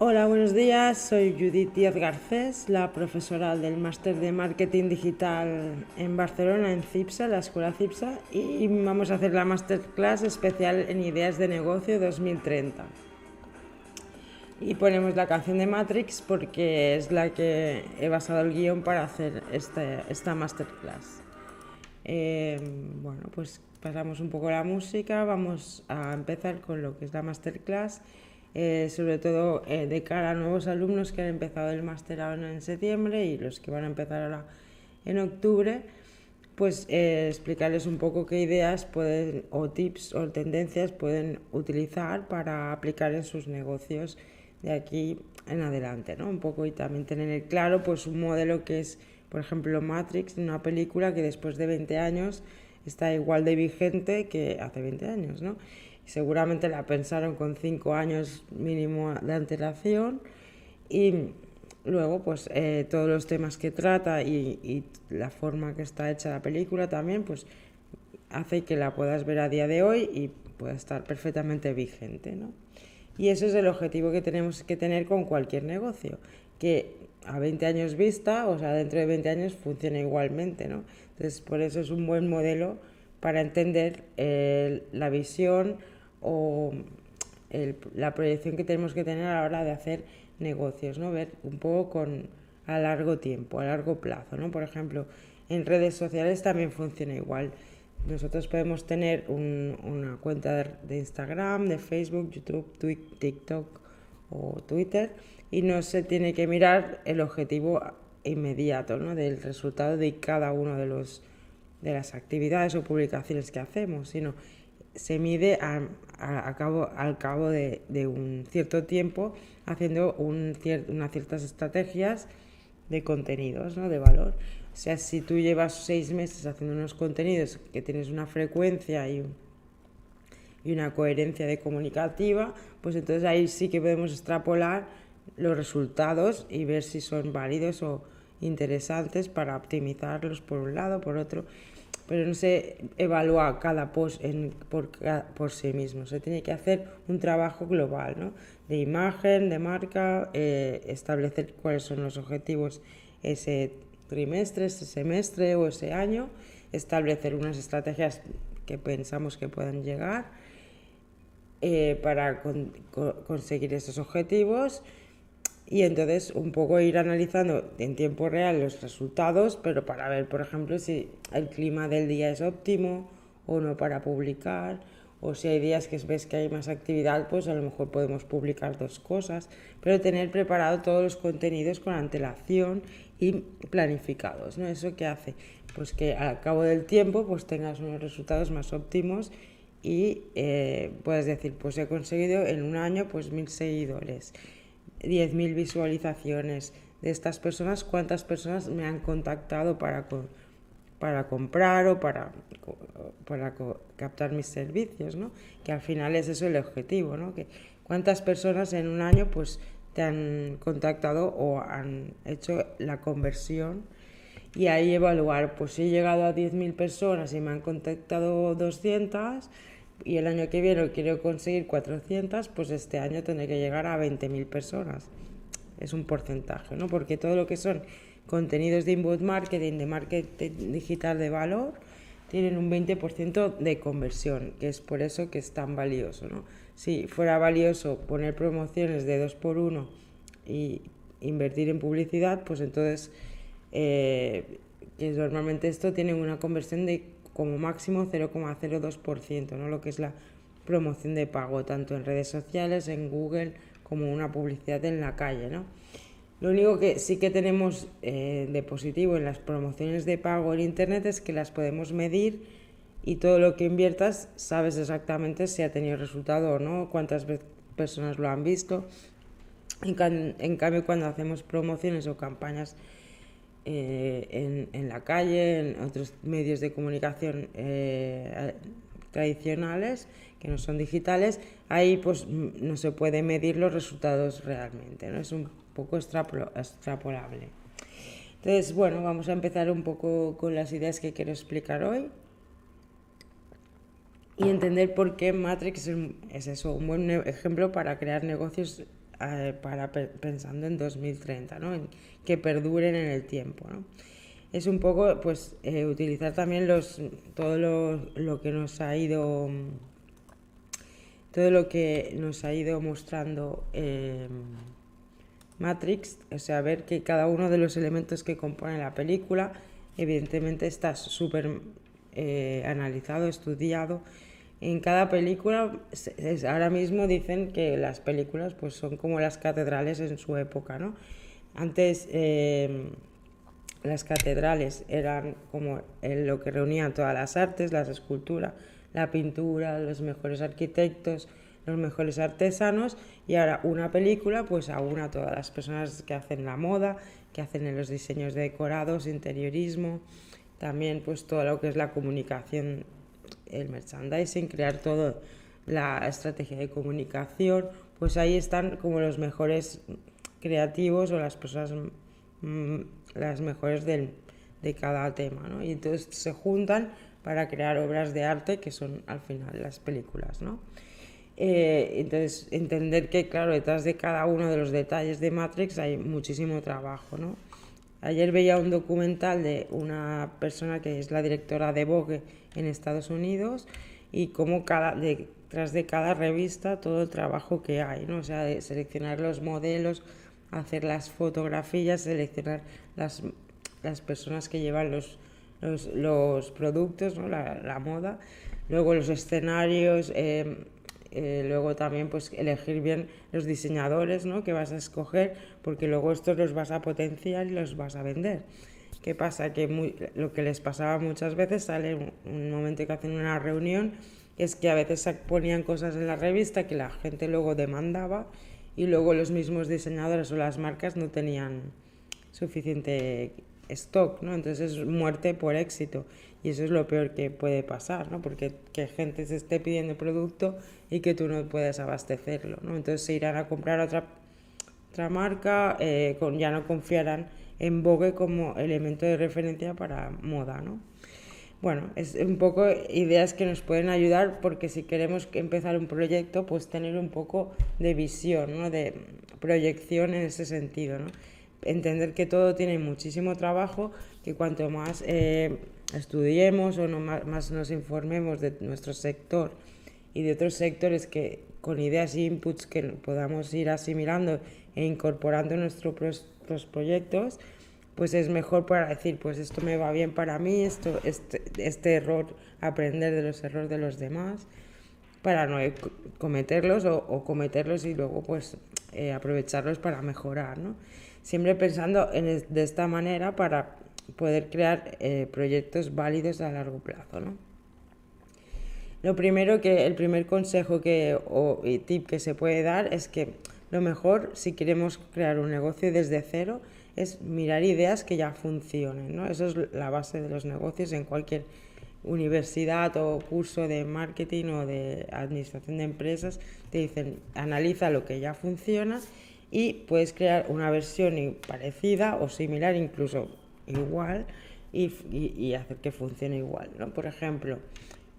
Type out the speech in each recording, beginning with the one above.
Hola, buenos días. Soy Judith Díaz Garcés, la profesora del Máster de Marketing Digital en Barcelona, en CIPSA, la Escuela CIPSA, y vamos a hacer la Masterclass especial en Ideas de Negocio 2030. Y ponemos la canción de Matrix porque es la que he basado el guion para hacer este, esta Masterclass. Eh, bueno, pues pasamos un poco la música, vamos a empezar con lo que es la Masterclass eh, sobre todo eh, de cara a nuevos alumnos que han empezado el máster en septiembre y los que van a empezar ahora en octubre, pues eh, explicarles un poco qué ideas pueden o tips o tendencias pueden utilizar para aplicar en sus negocios de aquí en adelante, ¿no? Un poco y también tener claro pues un modelo que es, por ejemplo, Matrix, una película que después de 20 años está igual de vigente que hace 20 años, ¿no? Seguramente la pensaron con cinco años mínimo de antelación y luego pues eh, todos los temas que trata y, la forma que está hecha la película también pues hace que la puedas ver a día de hoy y pueda estar perfectamente vigente ¿no? y eso es el objetivo que tenemos que tener con cualquier negocio que a 20 años vista o sea dentro de 20 años funcione igualmente ¿no? entonces por eso es un buen modelo para entender eh, la visión o la proyección que tenemos que tener a la hora de hacer negocios, ¿no? Ver un poco con a largo tiempo, a largo plazo, ¿no? Por ejemplo, en redes sociales también funciona igual. Nosotros podemos tener una cuenta de Instagram, de Facebook, YouTube, TikTok o Twitter y no se tiene que mirar el objetivo inmediato ¿no? del resultado de cada uno de los de las actividades o publicaciones que hacemos, sino se mide a, cabo, al cabo de, un cierto tiempo haciendo un unas ciertas estrategias de contenidos, ¿no? de valor. O sea, si tú llevas seis meses haciendo unos contenidos que tienes una frecuencia y, y una coherencia de comunicativa, pues entonces ahí sí que podemos extrapolar los resultados y ver si son válidos o interesantes para optimizarlos por un lado, por otro pero no se evalúa cada post en, por, por, sí mismo. Se tiene que hacer un trabajo global, ¿no? de imagen, de marca, eh, establecer cuáles son los objetivos ese trimestre, ese semestre o ese año, establecer unas estrategias que pensamos que puedan llegar eh, para conseguir esos objetivos y entonces un poco ir analizando en tiempo real los resultados, pero para ver, por ejemplo, si el clima del día es óptimo o no para publicar, o si hay días que ves que hay más actividad, pues a lo mejor podemos publicar dos cosas, pero tener preparado todos los contenidos con antelación y planificados, ¿no? Eso que hace, pues que al cabo del tiempo pues tengas unos resultados más óptimos y eh, puedes decir, pues he conseguido en un año pues mil seguidores 10.000 visualizaciones de estas personas, cuántas personas me han contactado para, para comprar o para, para captar mis servicios, ¿no? Que al final es eso el objetivo, ¿no? Que cuántas personas en un año pues te han contactado o han hecho la conversión y ahí evaluar, pues si he llegado a 10.000 personas y me han contactado 200, y el año que viene quiero conseguir 400, pues este año tendré que llegar a 20.000 personas. Es un porcentaje, ¿no? Porque todo lo que son contenidos de inbound marketing, de marketing digital de valor, tienen un 20% de conversión, que es por eso que es tan valioso, ¿no? Si fuera valioso poner promociones de 2 por 1 y invertir en publicidad, pues entonces eh, normalmente esto tiene una conversión de como máximo 0,02%, ¿no? lo que es la promoción de pago, tanto en redes sociales, en Google, como una publicidad en la calle. ¿no? Lo único que sí que tenemos eh, de positivo en las promociones de pago en Internet es que las podemos medir y todo lo que inviertas sabes exactamente si ha tenido resultado o no, cuántas personas lo han visto. En, en cambio, cuando hacemos promociones o campañas eh, en, la calle, en otros medios de comunicación eh, tradicionales que no son digitales, ahí pues no se puede medir los resultados realmente, ¿no? es un poco extrapolable. Entonces, bueno, vamos a empezar un poco con las ideas que quiero explicar hoy y entender por qué Matrix es, eso, un buen ejemplo para crear negocios eh, para pensando en 2030, ¿no? Que perduren en el tiempo, ¿no? Es un poco, pues, eh, utilizar también los, todo lo, que nos ha ido, todo lo que nos ha ido mostrando em, Matrix, o sea, ver que cada uno de los elementos que componen la película, evidentemente está súper eh, analizado, estudiado, en cada película, ahora mismo dicen que las películas pues, son como las catedrales en su época, ¿no? Antes em, las catedrales eran como lo que reunían todas las artes, las esculturas, la pintura, los mejores arquitectos, los mejores artesanos y ahora una película pues aúna todas las personas que hacen la moda, que hacen los diseños de decorados, interiorismo, también pues todo lo que es la comunicación el merchandising, crear todo la estrategia de comunicación, pues ahí están como los mejores creativos o las personas mm, las mejores del, de cada tema, ¿no? Y entonces se juntan para crear obras de arte que son al final las películas, ¿no? Eh, entonces, entender que, claro, detrás de cada uno de los detalles de Matrix hay muchísimo trabajo, ¿no? Ayer veía un documental de una persona que es la directora de Vogue en Estados Unidos y cómo cada, detrás de cada revista todo el trabajo que hay, ¿no? O sea, de seleccionar los modelos, hacer las fotografías, seleccionar las, las personas que llevan los, los, productos, ¿no? la, moda, luego los escenarios, eh, eh, luego también pues elegir bien los diseñadores ¿no? que vas a escoger, porque luego estos los vas a potenciar y los vas a vender. ¿Qué pasa? Que lo que les pasaba muchas veces, sale un, momento que hacen una reunión, es que a veces ponían cosas en la revista que la gente luego demandaba y luego los mismos diseñadores o las marcas no tenían suficiente stock, ¿no? Entonces es muerte por éxito y eso es lo peor que puede pasar, ¿no? Porque que gente se esté pidiendo producto y que tú no puedes abastecerlo, ¿no? Entonces se irán a comprar otra, otra marca, eh, con, ya no confiarán en Vogue como elemento de referencia para moda, ¿no? Bueno, es un poco ideas que nos pueden ayudar porque si queremos empezar un proyecto, pues tener un poco de visión, ¿no? De proyección en ese sentido, ¿no? entender que todo tiene muchísimo trabajo, que cuanto más eh, estudiemos o no, más, nos informemos de nuestro sector y de otros sectores que con ideas e inputs que podamos ir asimilando e incorporando en nuestros proyectos, pues es mejor para decir, pues esto me va bien para mí, esto, este, este error, aprender de los errores de los demás, para no cometerlos o, cometerlos y luego pues eh, aprovecharlos para mejorar, ¿no? siempre pensando en, de esta manera para poder crear eh, proyectos válidos a largo plazo. ¿no? Lo primero que, el primer consejo que, o tip que se puede dar es que lo mejor si queremos crear un negocio desde cero es mirar ideas que ya funcionen. ¿no? Eso es la base de los negocios en cualquier universidad o curso de marketing o de administración de empresas. Te dicen, analiza lo que ya funciona y puedes crear una versión parecida o similar, incluso igual, y, y, hacer que funcione igual. ¿no? Por ejemplo,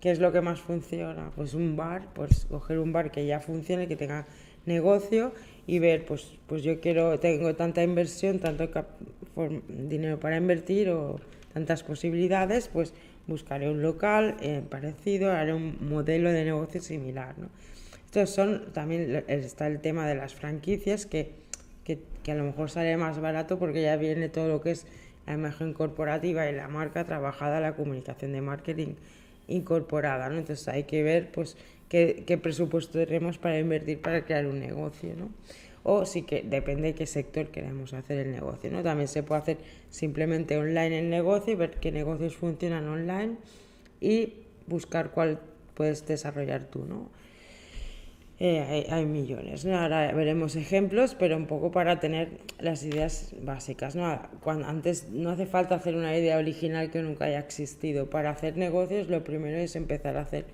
¿qué es lo que más funciona? Pues un bar, pues coger un bar que ya funcione, que tenga negocio y ver, pues, pues yo quiero, tengo tanta inversión, tanto dinero para invertir o tantas posibilidades, pues buscaré un local eh, parecido, haré un modelo de negocio similar. ¿no? Estos son, también está el tema de las franquicias, que, que, que, a lo mejor sale más barato porque ya viene todo lo que es la imagen corporativa y la marca trabajada, la comunicación de marketing incorporada, ¿no? Entonces hay que ver, pues, qué, presupuesto tenemos para invertir para crear un negocio, ¿no? O sí que depende de qué sector queremos hacer el negocio, ¿no? También se puede hacer simplemente online el negocio y ver qué negocios funcionan online y buscar cuál puedes desarrollar tú, ¿no? Eh, hay, millones. Ahora veremos ejemplos, pero un poco para tener las ideas básicas. ¿no? Cuando, antes no hace falta hacer una idea original que nunca haya existido. Para hacer negocios lo primero es empezar a hacer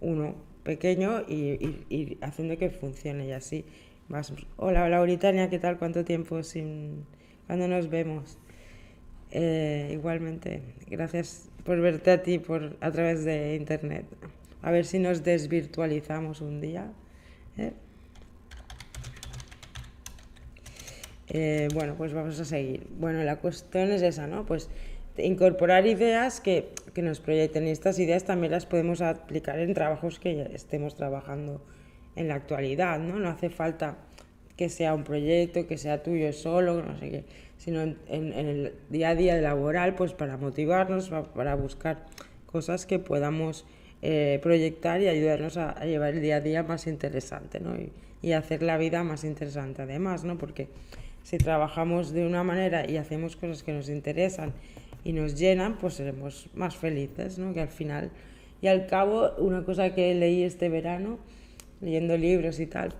uno pequeño y ir haciendo que funcione y así. Vas, hola, hola Britania, ¿qué tal? ¿Cuánto tiempo sin... cuando nos vemos? Eh, igualmente, gracias por verte a ti por, a través de internet. A ver si nos desvirtualizamos un día. Eh, bueno, pues vamos a seguir. Bueno, la cuestión es esa, ¿no? Pues incorporar ideas que, que nos proyecten. Y estas ideas también las podemos aplicar en trabajos que estemos trabajando en la actualidad, ¿no? No hace falta que sea un proyecto, que sea tuyo solo, no sé qué, sino en, el día a día laboral, pues para motivarnos, para buscar cosas que podamos eh, proyectar y ayudarnos a, llevar el día a día más interesante, ¿no? Y, y, hacer la vida más interesante además, ¿no? Porque si trabajamos de una manera y hacemos cosas que nos interesan y nos llenan, pues seremos más felices, ¿no? Que al final y al cabo, una cosa que leí este verano, leyendo libros y tal,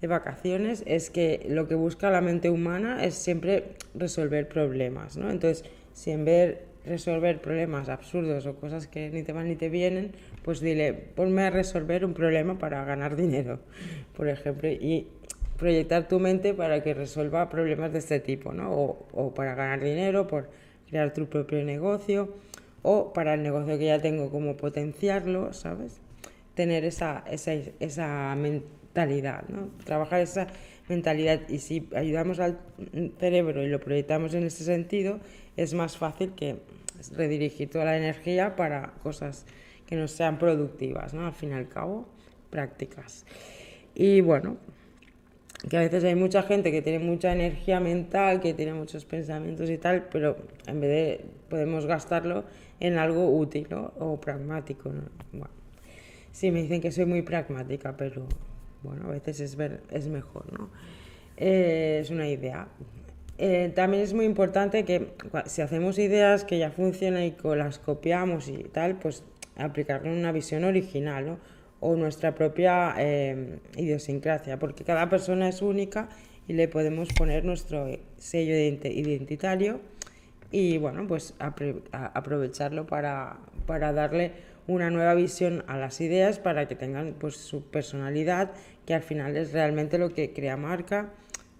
de vacaciones, es que lo que busca la mente humana es siempre resolver problemas, ¿no? Entonces, si en vez resolver problemas absurdos o cosas que ni te van ni te vienen, pues dile, ponme a resolver un problema para ganar dinero, por ejemplo, y proyectar tu mente para que resuelva problemas de este tipo, ¿no? O, para ganar dinero, por crear tu propio negocio, o para el negocio que ya tengo, como potenciarlo, ¿sabes? Tener esa, esa, esa mentalidad. Trabajar esa mentalidad y si ayudamos al cerebro y lo proyectamos en ese sentido, es más fácil que redirigir toda la energía para cosas que no sean productivas, ¿no? Al fin y al cabo, prácticas. Y bueno, que a veces hay mucha gente que tiene mucha energía mental, que tiene muchos pensamientos y tal, pero en vez de podemos gastarlo en algo útil o pragmático. ¿no? Bueno, sí, me dicen que soy muy pragmática, pero bueno, a veces es, es mejor, ¿no? Eh, es una idea. Eh, también es muy importante que si hacemos ideas que ya funcionan y las copiamos y tal, pues aplicarlo en una visión original, ¿no? O nuestra propia eh, idiosincrasia, porque cada persona es única y le podemos poner nuestro sello identitario y bueno, pues aprovecharlo para, para darle una nueva visión a las ideas para que tengan pues su personalidad, que al final es realmente lo que crea marca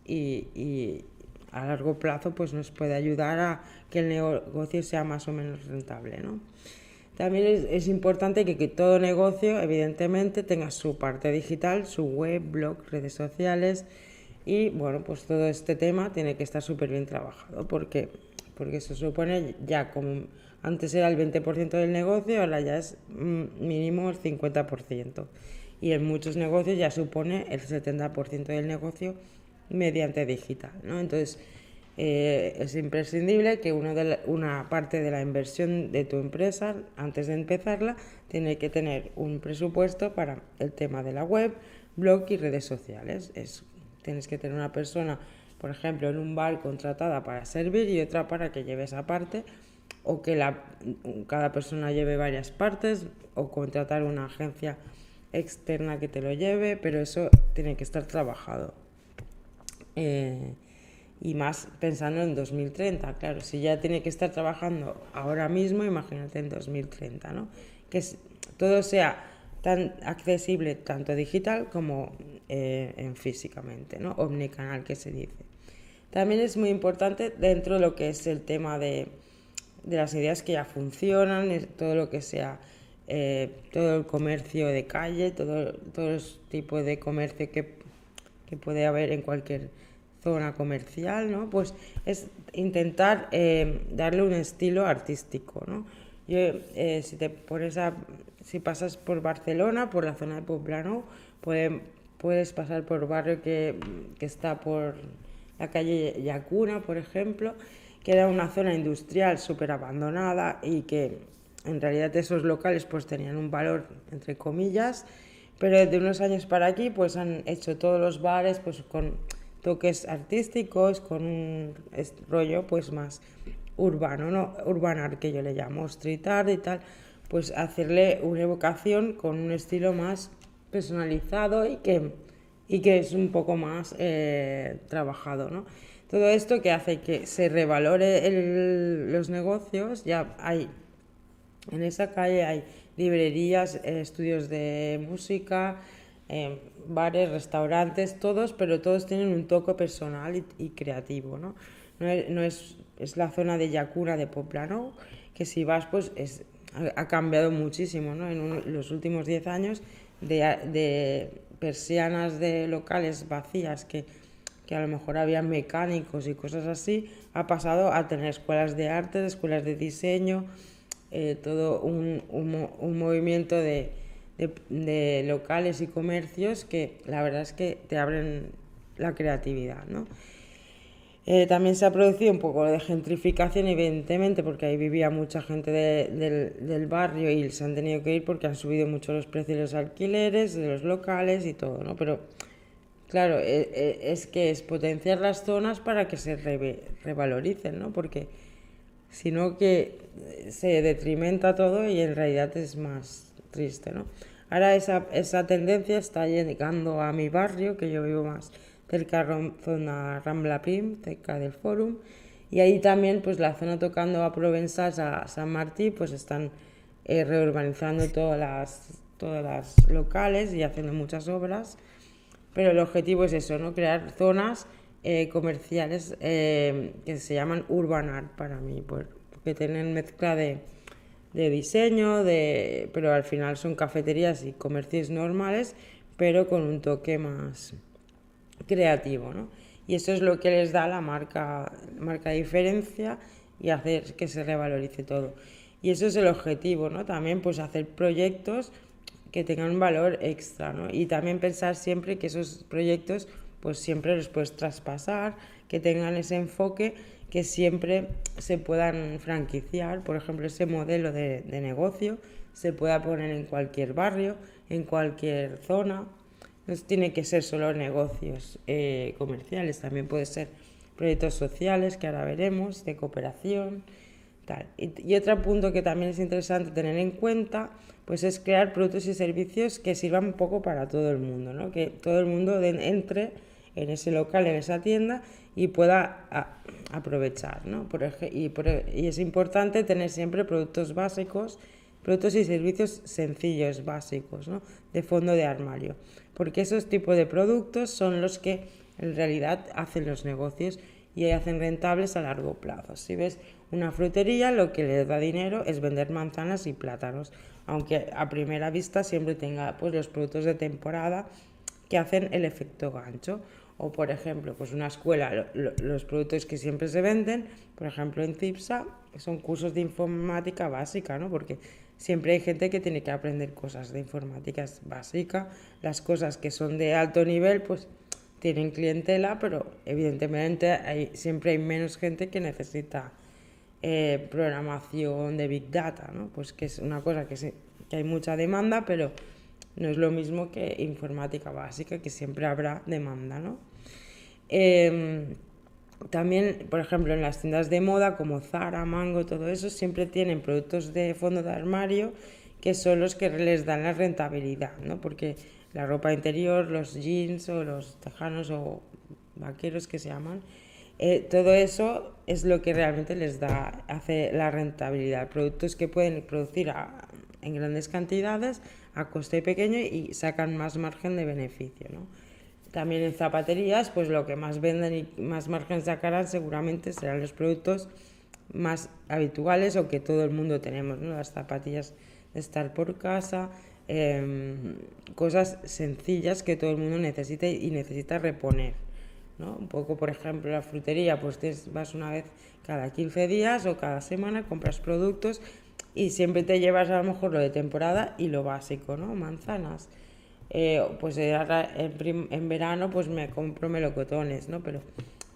y, y a largo plazo pues nos puede ayudar a que el negocio sea más o menos rentable, ¿no? También es, es importante que, que, todo negocio, evidentemente, tenga su parte digital, su web, blog, redes sociales y, bueno, pues todo este tema tiene que estar súper bien trabajado porque, porque se supone ya como antes era el 20% del negocio, ahora ya es mm, mínimo el 50%. Y en muchos negocios ya supone el 70% del negocio mediante digital. ¿no? Entonces, eh, es imprescindible que uno de una parte de la inversión de tu empresa, antes de empezarla, tiene que tener un presupuesto para el tema de la web, blog y redes sociales. Es, tienes que tener una persona, por ejemplo, en un bar contratada para servir y otra para que lleve esa parte o que la, cada persona lleve varias partes o contratar una agencia externa que te lo lleve, pero eso tiene que estar trabajado. Eh, y más pensando en 2030, claro, si ya tiene que estar trabajando ahora mismo, imagínate en 2030, ¿no? Que todo sea tan accesible tanto digital como eh, en físicamente, ¿no? Omnicanal que se dice. También es muy importante dentro de lo que es el tema de de las ideas que ya funcionan, todo lo que sea, eh, todo el comercio de calle, todo, todo el tipo de comercio que, que, puede haber en cualquier zona comercial, ¿no? Pues es intentar eh, darle un estilo artístico, ¿no? Yo, eh, si te pones a, si pasas por Barcelona, por la zona de Poblano, puede, puedes pasar por barrio que, que está por la calle Yacuna, por ejemplo, que era una zona industrial súper abandonada y que en realidad esos locales pues tenían un valor entre comillas, pero de unos años para aquí pues han hecho todos los bares pues con toques artísticos, con un rollo pues más urbano, ¿no? urbanar que yo le llamo, street art y tal, pues hacerle una evocación con un estilo más personalizado y que, y que es un poco más eh, trabajado, ¿no? Todo esto que hace que se revalore los negocios, ya hay, en esa calle hay librerías, eh, estudios de música, eh, bares, restaurantes, todos, pero todos tienen un toque personal y, creativo, ¿no? No, es, es, la zona de Yacuna de Poplano, que si vas, pues es, ha cambiado muchísimo, ¿no? En los últimos 10 años de, de persianas de locales vacías que que a lo mejor había mecánicos y cosas así, ha pasado a tener escuelas de arte, escuelas de diseño, eh, todo un, un, movimiento de, de, locales y comercios que la verdad es que te abren la creatividad, ¿no? Eh, también se ha producido un poco de gentrificación, evidentemente, porque ahí vivía mucha gente del, del, barrio y se han tenido que ir porque han subido mucho los precios de los alquileres, de los locales y todo, ¿no? Pero claro, e, e, es, que es potenciar las zonas para que se revaloricen, ¿no? Porque si no que se detrimenta todo y en realidad es más triste, ¿no? Ahora esa, esa tendencia está llegando a mi barrio, que yo vivo más cerca de zona Rambla Prim, cerca del Fórum, y ahí también pues la zona tocando a Provenzas, a San Martí, pues están eh, reurbanizando todas las, todas las locales y haciendo muchas obras, pero el objetivo es eso, ¿no? crear zonas eh, comerciales eh, que se llaman urban art para mí, porque tienen mezcla de, de diseño, de, pero al final son cafeterías y comercios normales, pero con un toque más creativo, ¿no? Y eso es lo que les da la marca, marca diferencia y hacer que se revalorice todo. Y eso es el objetivo, ¿no? También pues hacer proyectos que tengan un valor extra, ¿no? Y también pensar siempre que esos proyectos pues siempre los puedes traspasar, que tengan ese enfoque, que siempre se puedan franquiciar, por ejemplo, ese modelo de, negocio se pueda poner en cualquier barrio, en cualquier zona, no tiene que ser solo negocios eh, comerciales, también puede ser proyectos sociales, que ahora veremos, de cooperación. Tal. Y, otro punto que también es interesante tener en cuenta, pues es crear productos y servicios que sirvan un poco para todo el mundo, ¿no? que todo el mundo entre en ese local, en esa tienda y pueda aprovechar. ¿no? Por, y, y es importante tener siempre productos básicos, productos y servicios sencillos, básicos, ¿no? de fondo de armario porque esos tipos de productos son los que en realidad hacen los negocios y hacen rentables a largo plazo. Si ves una frutería, lo que le da dinero es vender manzanas y plátanos, aunque a primera vista siempre tenga pues, los productos de temporada que hacen el efecto gancho. O por ejemplo, pues una escuela, los productos que siempre se venden, por ejemplo en CIPSA, son cursos de informática básica, ¿no? Porque siempre hay gente que tiene que aprender cosas de informática básica, las cosas que son de alto nivel, pues tienen clientela, pero evidentemente hay, siempre hay menos gente que necesita eh, programación de Big Data, ¿no? Pues que es una cosa que, que hay mucha demanda, pero no es lo mismo que informática básica, que siempre habrá demanda, ¿no? Em, también, por ejemplo, en las tiendas de moda como Zara, Mango, todo eso, siempre tienen productos de fondo de armario que son los que les dan la rentabilidad, ¿no? Porque la ropa interior, los jeans o los tejanos o vaqueros que se llaman, eh, todo eso es lo que realmente les da, hace la rentabilidad. Productos que pueden producir en grandes cantidades a coste pequeño y sacan más margen de beneficio, ¿no? También en zapaterías, pues lo que más venden y más margen sacarán seguramente serán los productos más habituales o que todo el mundo tenemos, ¿no? Las zapatillas de estar por casa, em, cosas sencillas que todo el mundo necesita y necesita reponer, ¿no? Un poco, por ejemplo, la frutería, pues vas una vez cada 15 días o cada semana, compras productos y siempre te llevas a lo mejor lo de temporada y lo básico, ¿no? Manzanas, eh, pues en, verano pues me compro melocotones, ¿no? Pero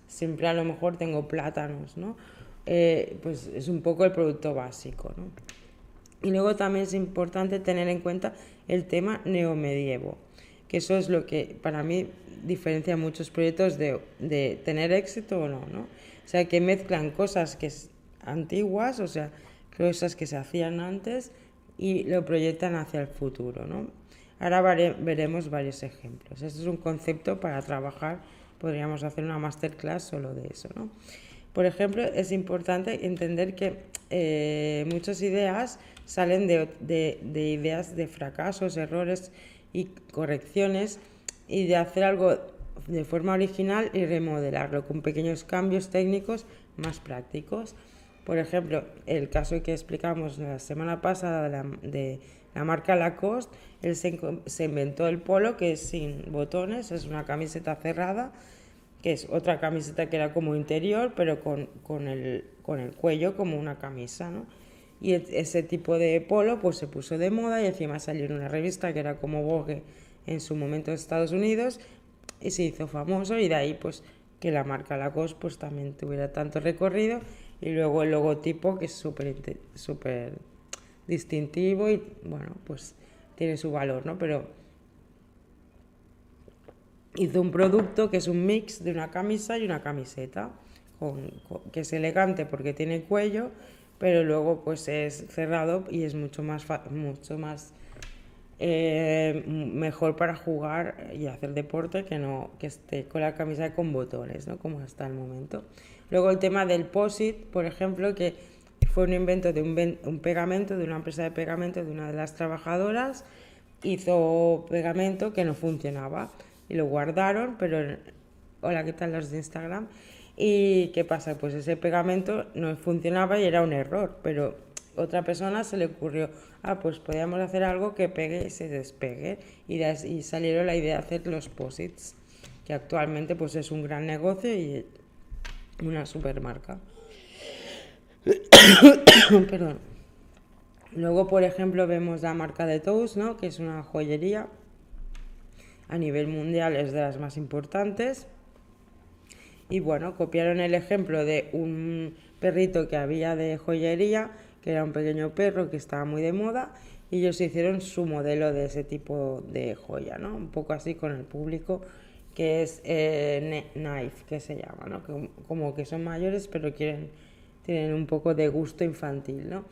siempre a lo mejor tengo plátanos, ¿no? Eh, pues es un poco el producto básico, ¿no? Y luego también es importante tener en cuenta el tema neomedievo, que eso es lo que para mí diferencia muchos proyectos de, de tener éxito o no, ¿no? O sea, que mezclan cosas que antiguas, o sea, cosas que se hacían antes y lo proyectan hacia el futuro, ¿no? Ahora veremos varios ejemplos. Este es un concepto para trabajar, podríamos hacer una masterclass solo de eso. ¿no? Por ejemplo, es importante entender que eh, muchas ideas salen de, de, ideas de fracasos, errores y correcciones y de hacer algo de forma original y remodelarlo con pequeños cambios técnicos más prácticos. Por ejemplo, el caso que explicamos la semana pasada de marca Lacoste, él se, inventó el polo que es sin botones, es una camiseta cerrada que es otra camiseta que era como interior, pero con, el, cuello como una camisa, ¿no? Y e, ese tipo de polo pues se puso de moda y encima salió en una revista que era como Vogue en su momento en Estados Unidos y se hizo famoso y de ahí pues que la marca Lacoste pues también tuviera tanto recorrido y luego el logotipo que es súper distintivo y bueno pues tiene su valor, ¿no? Pero hizo un producto que es un mix de una camisa y una camiseta, que es elegante porque tiene cuello, pero luego pues es cerrado y es mucho más, mucho más eh, mejor para jugar y hacer deporte que no que esté con la camisa con botones, ¿no? como hasta el momento. Luego el tema del POSIT, por ejemplo, que fue un invento de un, un pegamento, de una empresa de pegamento de una de las trabajadoras, hizo pegamento que no funcionaba y lo guardaron, pero hola, ¿qué tal los de Instagram? ¿Y qué pasa? Pues ese pegamento no funcionaba y era un error, pero otra persona se le ocurrió, ah, pues podíamos hacer algo que pegue y se despegue y, y salieron la idea de hacer los posits, que actualmente pues es un gran negocio y una supermarca. Luego, por ejemplo, vemos la marca de Toast, ¿no? que es una joyería a nivel mundial es de las más importantes. Y bueno, copiaron el ejemplo de un perrito que había de joyería, que era un pequeño perro que estaba muy de moda, y ellos hicieron su modelo de ese tipo de joya, ¿no? Un poco así con el público, que es eh, Knife, que se llama, ¿no? como que son mayores, pero quieren, tienen un poco de gusto infantil, ¿no?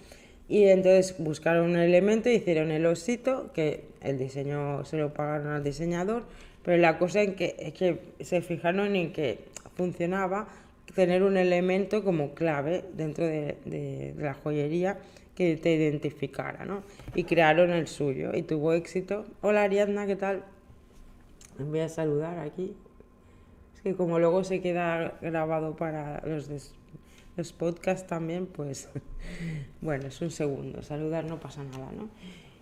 Y entonces buscaron un elemento, hicieron el osito, que el diseño se lo pagaron al diseñador, pero la cosa en que, es que se fijaron en que funcionaba tener un elemento como clave dentro de, de, la joyería que te identificara, ¿no? Y crearon el suyo y tuvo éxito. Hola Ariadna, ¿qué tal? Me voy a saludar aquí. Es que como luego se queda grabado para los, los podcasts también, pues bueno, es un segundo, saludar no pasa nada, ¿no?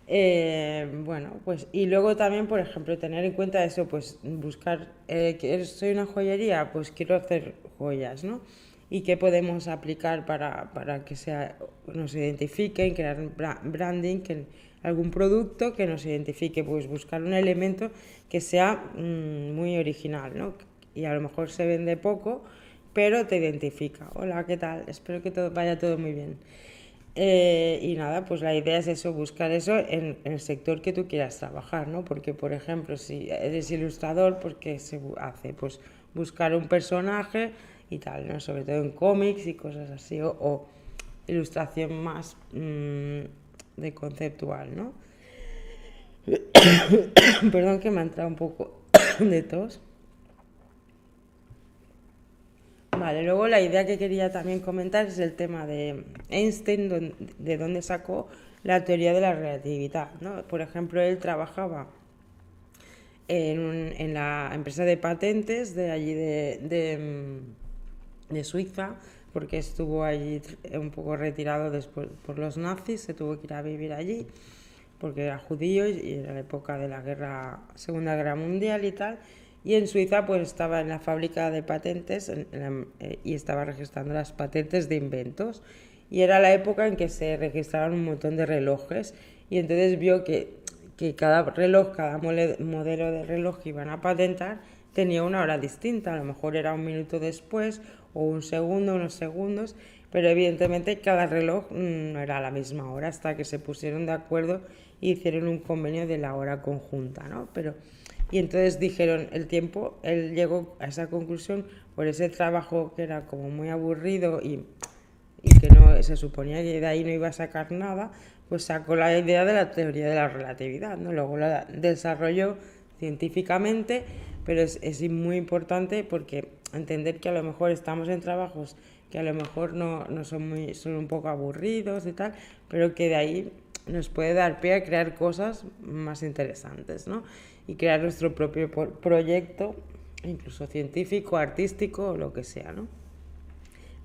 Eh, bueno, pues y luego también, por ejemplo, tener en cuenta eso, pues buscar, eh, que soy una joyería, pues quiero hacer joyas, ¿no? Y qué podemos aplicar para, para que sea, nos identifiquen, crear branding, que algún producto que nos identifique, pues buscar un elemento que sea mm, muy original, ¿no? Y a lo mejor se vende poco, pero te identifica. Hola, ¿qué tal? Espero que todo vaya todo muy bien. Eh, y nada, pues la idea es eso, buscar eso en, el sector que tú quieras trabajar, ¿no? Porque, por ejemplo, si eres ilustrador, pues ¿qué se hace? Pues buscar un personaje y tal, ¿no? Sobre todo en cómics y cosas así, o, ilustración más mm, de conceptual, ¿no? Perdón que me ha entrado un poco de tos. Vale, luego la idea que quería también comentar es el tema de Einstein, de dónde sacó la teoría de la relatividad. ¿no? Por ejemplo, él trabajaba en, en la empresa de patentes de allí de, de, de, Suiza, porque estuvo allí un poco retirado después por los nazis, se tuvo que ir a vivir allí, porque era judío y era la época de la guerra, Segunda Guerra Mundial y tal y en Suiza pues estaba en la fábrica de patentes eh, y estaba registrando las patentes de inventos. Y era la época en que se registraban un montón de relojes y entonces vio que, que cada reloj, cada modelo de reloj que iban a patentar tenía una hora distinta. A lo mejor era un minuto después o un segundo, unos segundos, pero evidentemente cada reloj mm, no era la misma hora hasta que se pusieron de acuerdo y hicieron un convenio de la hora conjunta, ¿no? Pero y entonces dijeron el tiempo, él llegó a esa conclusión por ese trabajo que era como muy aburrido y, y que no se suponía que de ahí no iba a sacar nada, pues sacó la idea de la teoría de la relatividad, ¿no? Luego la desarrolló científicamente, pero es, es muy importante porque entender que a lo mejor estamos en trabajos que a lo mejor no, no son, muy, son un poco aburridos y tal, pero que de ahí nos puede dar pie a crear cosas más interesantes, ¿no? Y crear nuestro propio proyecto, incluso científico, artístico o lo que sea, ¿no?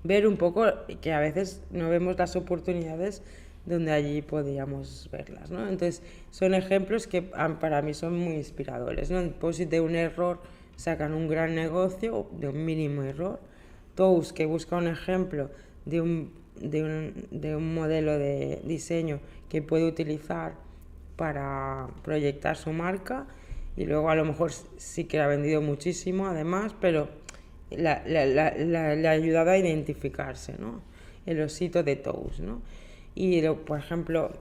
Ver un poco que a veces no vemos las oportunidades donde allí podíamos verlas, ¿no? Entonces, son ejemplos que para mí son muy inspiradores, ¿no? Pues de un error sacan un gran negocio de un mínimo error. Tous, que busca un ejemplo de un, de un, de un modelo de diseño que puede utilizar para proyectar su marca y luego a lo mejor sí que la ha vendido muchísimo además, pero le ha ayudado a identificarse, ¿no? El osito de Tous, ¿no? Y por ejemplo,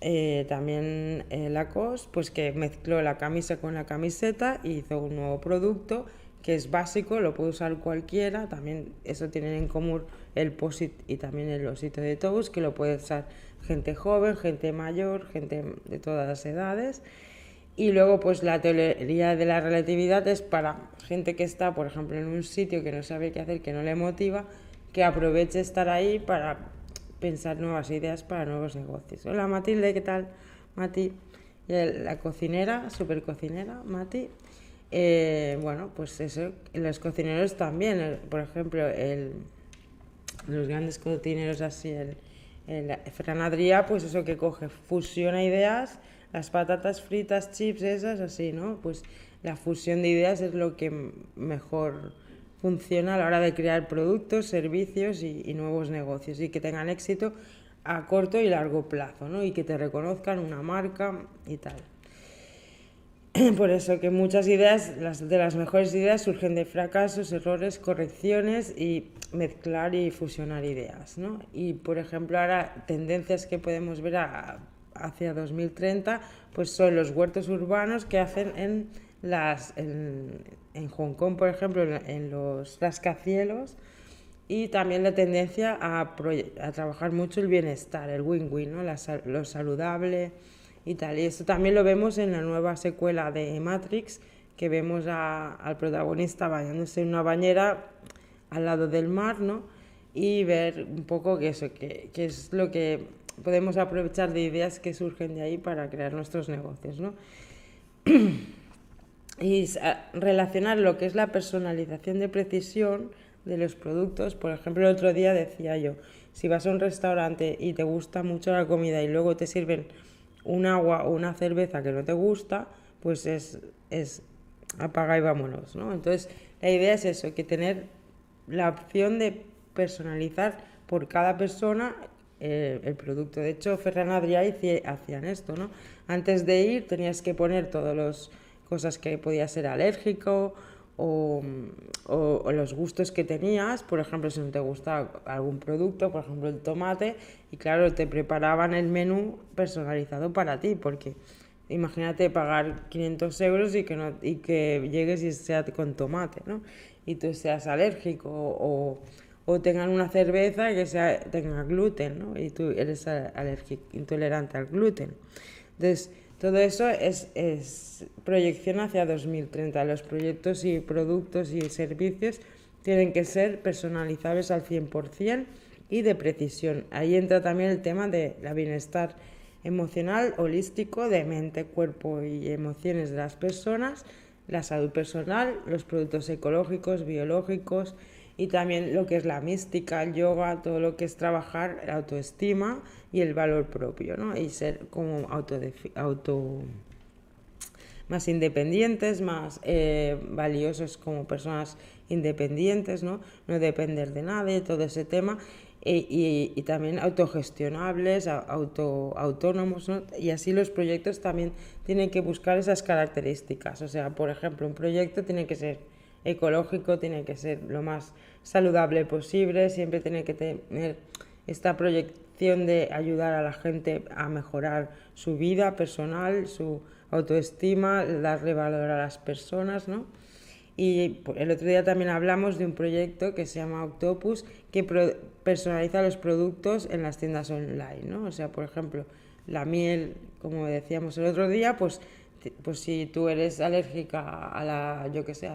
eh, también eh, Lacoste, pues que mezcló la camisa con la camiseta y hizo un nuevo producto que es básico, lo puede usar cualquiera, también eso tienen en común el POSIT y también el osito de Tous, que lo puede usar gente joven, gente mayor, gente de todas las edades. Y luego, pues la teoría de la relatividad es para gente que está, por ejemplo, en un sitio que no sabe qué hacer, que no le motiva, que aproveche estar ahí para pensar nuevas ideas para nuevos negocios. Hola Matilde, ¿qué tal? Mati, la cocinera, super cocinera, Mati. Eh, bueno, pues eso, los cocineros también, por ejemplo, el, los grandes cocineros así, el, el Fran Adrià, pues eso que coge, fusiona ideas, las patatas fritas, chips, esas así, ¿no? Pues la fusión de ideas es lo que mejor funciona a la hora de crear productos, servicios y, nuevos negocios y que tengan éxito a corto y largo plazo, ¿no? Y que te reconozcan una marca y tal. Por eso que muchas ideas, las de las mejores ideas surgen de fracasos, errores, correcciones y mezclar y fusionar ideas, ¿no? Y por ejemplo ahora tendencias que podemos ver hacia 2030, pues son los huertos urbanos que hacen en las en, Hong Kong, por ejemplo, en, los rascacielos, y también la tendencia a, a trabajar mucho el bienestar, el win-win, ¿no? lo saludable y tal. Y esto también lo vemos en la nueva secuela de Matrix, que vemos al protagonista bañándose en una bañera al lado del mar, ¿no? Y ver un poco que, que es lo que podemos aprovechar de ideas que surgen de ahí para crear nuestros negocios, ¿no? y relacionar lo que es la personalización de precisión de los productos. Por ejemplo, el otro día decía yo, si vas a un restaurante y te gusta mucho la comida y luego te sirven un agua o una cerveza que no te gusta, pues es, es apaga y vámonos, ¿no? Entonces, la idea es eso, que tener la opción de personalizar por cada persona eh, el producto. De hecho, Ferran Adrià hacían esto, ¿no? Antes de ir tenías que poner todos los cosas que podía ser alérgico o, los gustos que tenías, por ejemplo, si no te gusta algún producto, por ejemplo el tomate, y claro, te preparaban el menú personalizado para ti, porque imagínate pagar 500 euros y que, no, y que llegues y sea con tomate, ¿no? Y tú seas alérgico o, o tengan una cerveza que sea, tenga gluten, ¿no? Y tú eres alérgico, intolerante al gluten. Entonces, todo eso es, proyección hacia 2030. Los proyectos y productos y servicios tienen que ser personalizables al 100% y de precisión. Ahí entra también el tema de la bienestar emocional, holístico, de mente, cuerpo y emociones de las personas, la salud personal, los productos ecológicos, biológicos y también lo que es la mística, el yoga, todo lo que es trabajar la autoestima y el valor propio, ¿no? Y ser como auto, más independientes, más eh, valiosos como personas independientes, ¿no? No depender de nadie, todo ese tema. E, y, y, también autogestionables, auto, autónomos, ¿no? y así los proyectos también tienen que buscar esas características. O sea, por ejemplo, un proyecto tiene que ser ecológico, tiene que ser lo más saludable posible, siempre tiene que tener esta proyección de ayudar a la gente a mejorar su vida personal, su autoestima, darle valor a las personas, ¿no? Y el otro día también hablamos de un proyecto que se llama Octopus que personaliza los productos en las tiendas online, ¿no? O sea, por ejemplo, la miel, como decíamos el otro día, pues, pues si tú eres alérgica a la, yo que sé,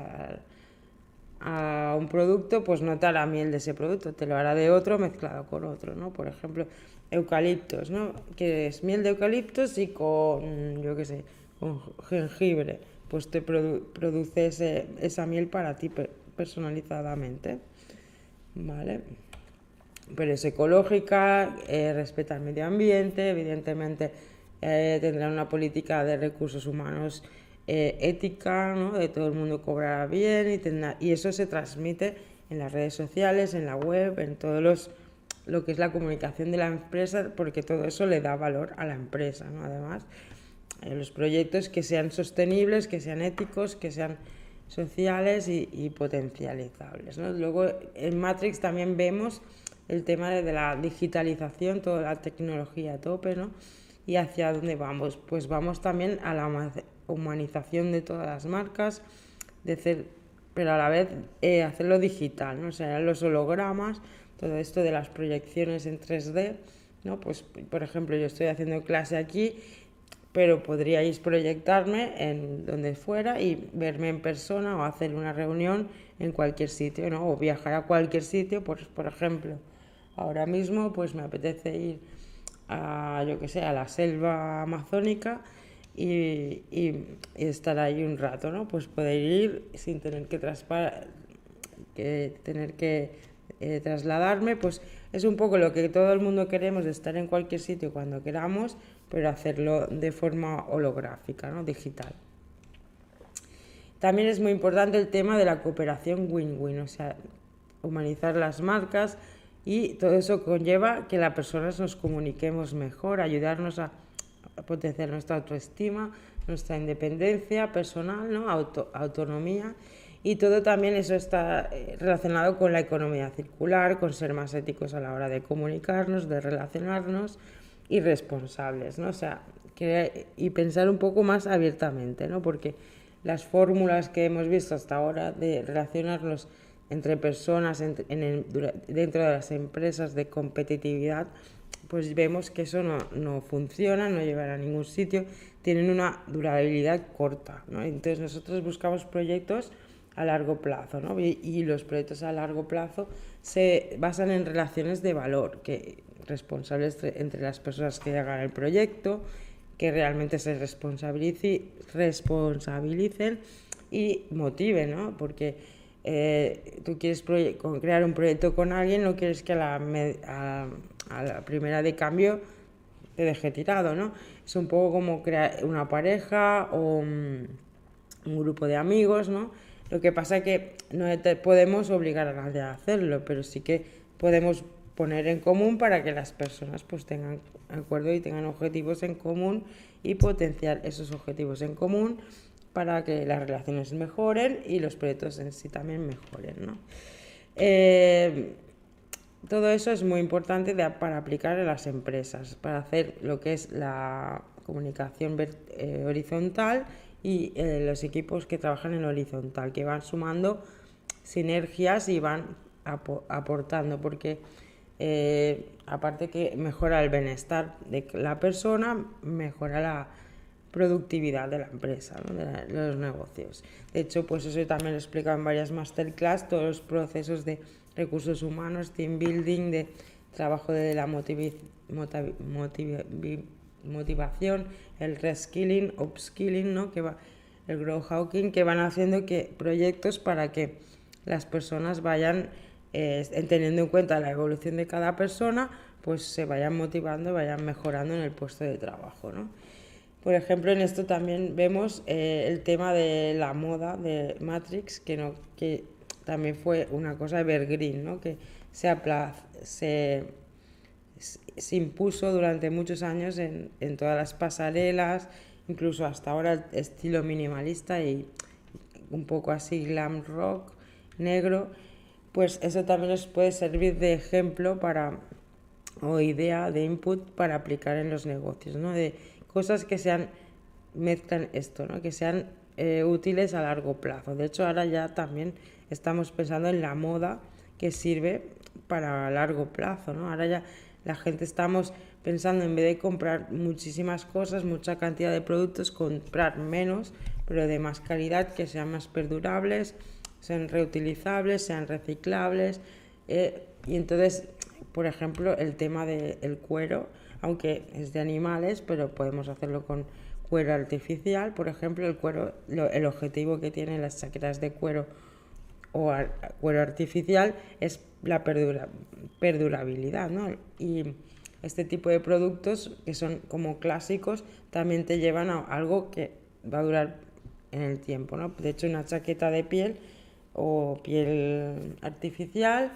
un producto, pues no te hará miel de ese producto, te lo hará de otro mezclado con otro, ¿no? Por ejemplo, eucaliptos, ¿no? Que es miel de eucaliptos y con, yo qué sé, con jengibre, pues te produce esa miel para ti personalizadamente, ¿vale? Pero es ecológica, eh, respeta el medio ambiente, evidentemente eh, tendrá una política de recursos humanos eh, ética, ¿no? de todo el mundo cobrar bien y, eso se transmite en las redes sociales, en la web, en todos los lo que es la comunicación de la empresa, porque todo eso le da valor a la empresa, ¿no? Además, los proyectos que sean sostenibles, que sean éticos, que sean sociales y, potencializables. Luego en Matrix también vemos el tema de la digitalización, toda la tecnología a tope, ¿no? Y hacia dónde vamos. Pues vamos también a la humanización de todas las marcas, pero a la vez eh, hacerlo digital, ¿no? O los hologramas, todo esto de las proyecciones en 3D, ¿no? Pues, por ejemplo, yo estoy haciendo clase aquí pero podríais proyectarme en donde fuera y verme en persona o hacer una reunión en cualquier sitio, ¿no? O viajar a cualquier sitio, por, por ejemplo, ahora mismo pues me apetece ir a, yo que sé, a la selva amazónica y, y, estar ahí un rato, ¿no? Pues poder ir sin tener que, que tener que eh, trasladarme, pues es un poco lo que todo el mundo queremos estar en cualquier sitio cuando queramos, pero hacerlo de forma holográfica, ¿no? digital. También es muy importante el tema de la cooperación win-win, o sea, humanizar las marcas y todo eso conlleva que las personas nos comuniquemos mejor, ayudarnos a potenciar nuestra autoestima, nuestra independencia personal, ¿no? autonomía y todo también eso está eh, relacionado con la economía circular, con ser más éticos a la hora de comunicarnos, de relacionarnos y responsables, ¿no? O sea, y pensar un poco más abiertamente, ¿no? Porque las fórmulas que hemos visto hasta ahora de relacionarnos entre personas en, dentro de las empresas de competitividad, pues vemos que eso no, no, funciona, no llevará a ningún sitio, tienen una durabilidad corta. Entonces nosotros buscamos proyectos a largo plazo ¿no? y, y, los proyectos a largo plazo se basan en relaciones de valor, que responsables entre las personas que hagan el proyecto, que realmente se responsabilicen y motiven, ¿no? Porque eh, tú quieres crear un proyecto con alguien, no quieres que a la, a, la, primera de cambio te deje tirado, ¿no? Es un poco como crear una pareja o un, un grupo de amigos, ¿no? Lo que pasa es que no podemos obligar a nadie a hacerlo, pero sí que podemos poner en común para que las personas pues tengan acuerdo y tengan objetivos en común y potenciar esos objetivos en común para que las relaciones mejoren y los proyectos en sí también mejoren. ¿no? Eh, todo eso es muy importante para aplicar en las empresas, para hacer lo que es la comunicación eh, horizontal y eh, los equipos que trabajan en horizontal, que van sumando sinergias y van aportando, porque aparte que mejora el bienestar de la persona, mejora la productividad de la empresa, de, los negocios. De hecho, pues eso también lo he explicado en varias masterclass, todos los procesos de recursos humanos, team building, de trabajo de la motivación, el reskilling, upskilling, ¿no? que va, el grow hawking, que van haciendo que proyectos para que las personas vayan teniendo en cuenta la evolución de cada persona, pues se vayan motivando, vayan mejorando en el puesto de trabajo. ¿no? Por ejemplo, en esto también vemos eh, el tema de la moda de Matrix, que, no, que también fue una cosa evergreen, ¿no? que se, se, se impuso durante muchos años en, en todas las pasarelas, incluso hasta ahora estilo minimalista y un poco así glam rock negro pues eso también nos puede servir de ejemplo para o idea de input para aplicar en los negocios, ¿no? De cosas que sean mezclan esto, ¿no? Que sean eh, útiles a largo plazo. De hecho, ahora ya también estamos pensando en la moda que sirve para largo plazo, ¿no? Ahora ya la gente estamos pensando en vez de comprar muchísimas cosas, mucha cantidad de productos, comprar menos, pero de más calidad, que sean más perdurables, sean reutilizables, sean reciclables. Eh, y entonces, por ejemplo, el tema del cuero, aunque es de animales, pero podemos hacerlo con cuero artificial. Por ejemplo, el cuero, el objetivo que tienen las chaquetas de cuero o cuero artificial es la perdurabilidad, ¿no? Y este tipo de productos que son como clásicos también te llevan a algo que va a durar en el tiempo, ¿no? De hecho, una chaqueta de piel o piel artificial,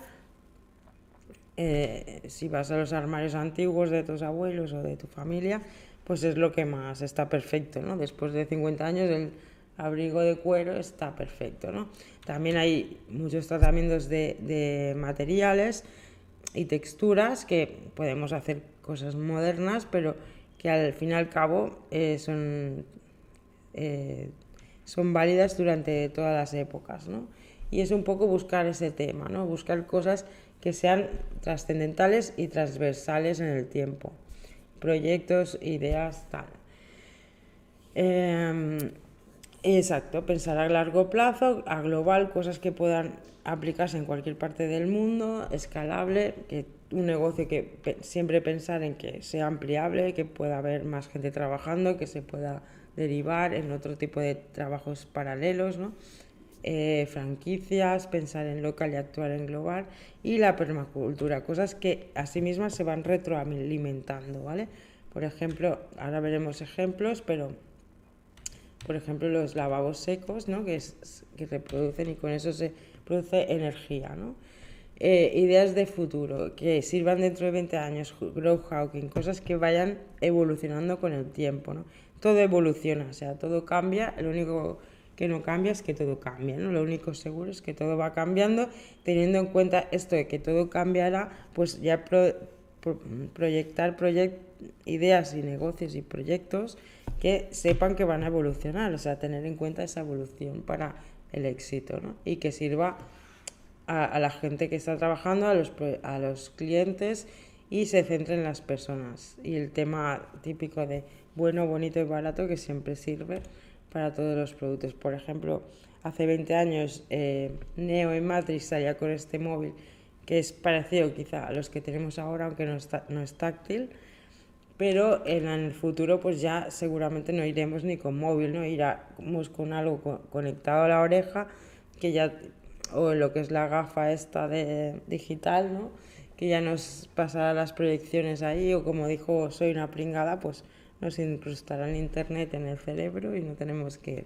eh, si vas a los armarios antiguos de tus abuelos o de tu familia, pues es lo que más está perfecto, ¿no? Después de 50 años el abrigo de cuero está perfecto, ¿no? También hay muchos tratamientos de, materiales y texturas que podemos hacer cosas modernas, pero que al fin y al cabo eh, son, eh, son válidas durante todas las épocas, ¿no? Y es un poco buscar ese tema, ¿no? Buscar cosas que sean trascendentales y transversales en el tiempo. Proyectos, ideas, tal. Em, exacto, pensar a largo plazo, a global, cosas que puedan aplicarse en cualquier parte del mundo, escalable, que un negocio que siempre pensar en que sea ampliable, que pueda haber más gente trabajando, que se pueda derivar en otro tipo de trabajos paralelos, ¿no? Eh, franquicias, pensar en local y actuar en global y la permacultura, cosas que a sí mismas se van retroalimentando, ¿vale? Por ejemplo, ahora veremos ejemplos, pero por ejemplo los lavabos secos, ¿no? Que, es, reproducen y con eso se produce energía, ¿no? Eh, ideas de futuro que sirvan dentro de 20 años, growth hawking, cosas que vayan evolucionando con el tiempo, ¿no? Todo evoluciona, o sea, todo cambia, lo único que no cambia es que todo cambia, ¿no? Lo único seguro es que todo va cambiando, teniendo en cuenta esto de que todo cambiará, pues ya proyectar ideas y negocios y proyectos que sepan que van a evolucionar, o sea, tener en cuenta esa evolución para el éxito, ¿no? Y que sirva a, la gente que está trabajando, a los, a los clientes y se centre en las personas. Y el tema típico de bueno, bonito y barato que siempre sirve para todos los productos. Por ejemplo, hace 20 años eh, Neo y Matrix salía con este móvil que es parecido quizá a los que tenemos ahora, aunque no, está, no es táctil, pero en el futuro pues ya seguramente no iremos ni con móvil, ¿no? iremos con algo conectado a la oreja, que ya, o lo que es la gafa esta de digital, ¿no? que ya nos pasará las proyecciones ahí, o como dijo Soy una pringada, pues nos incrustarán internet en el cerebro y no tenemos que,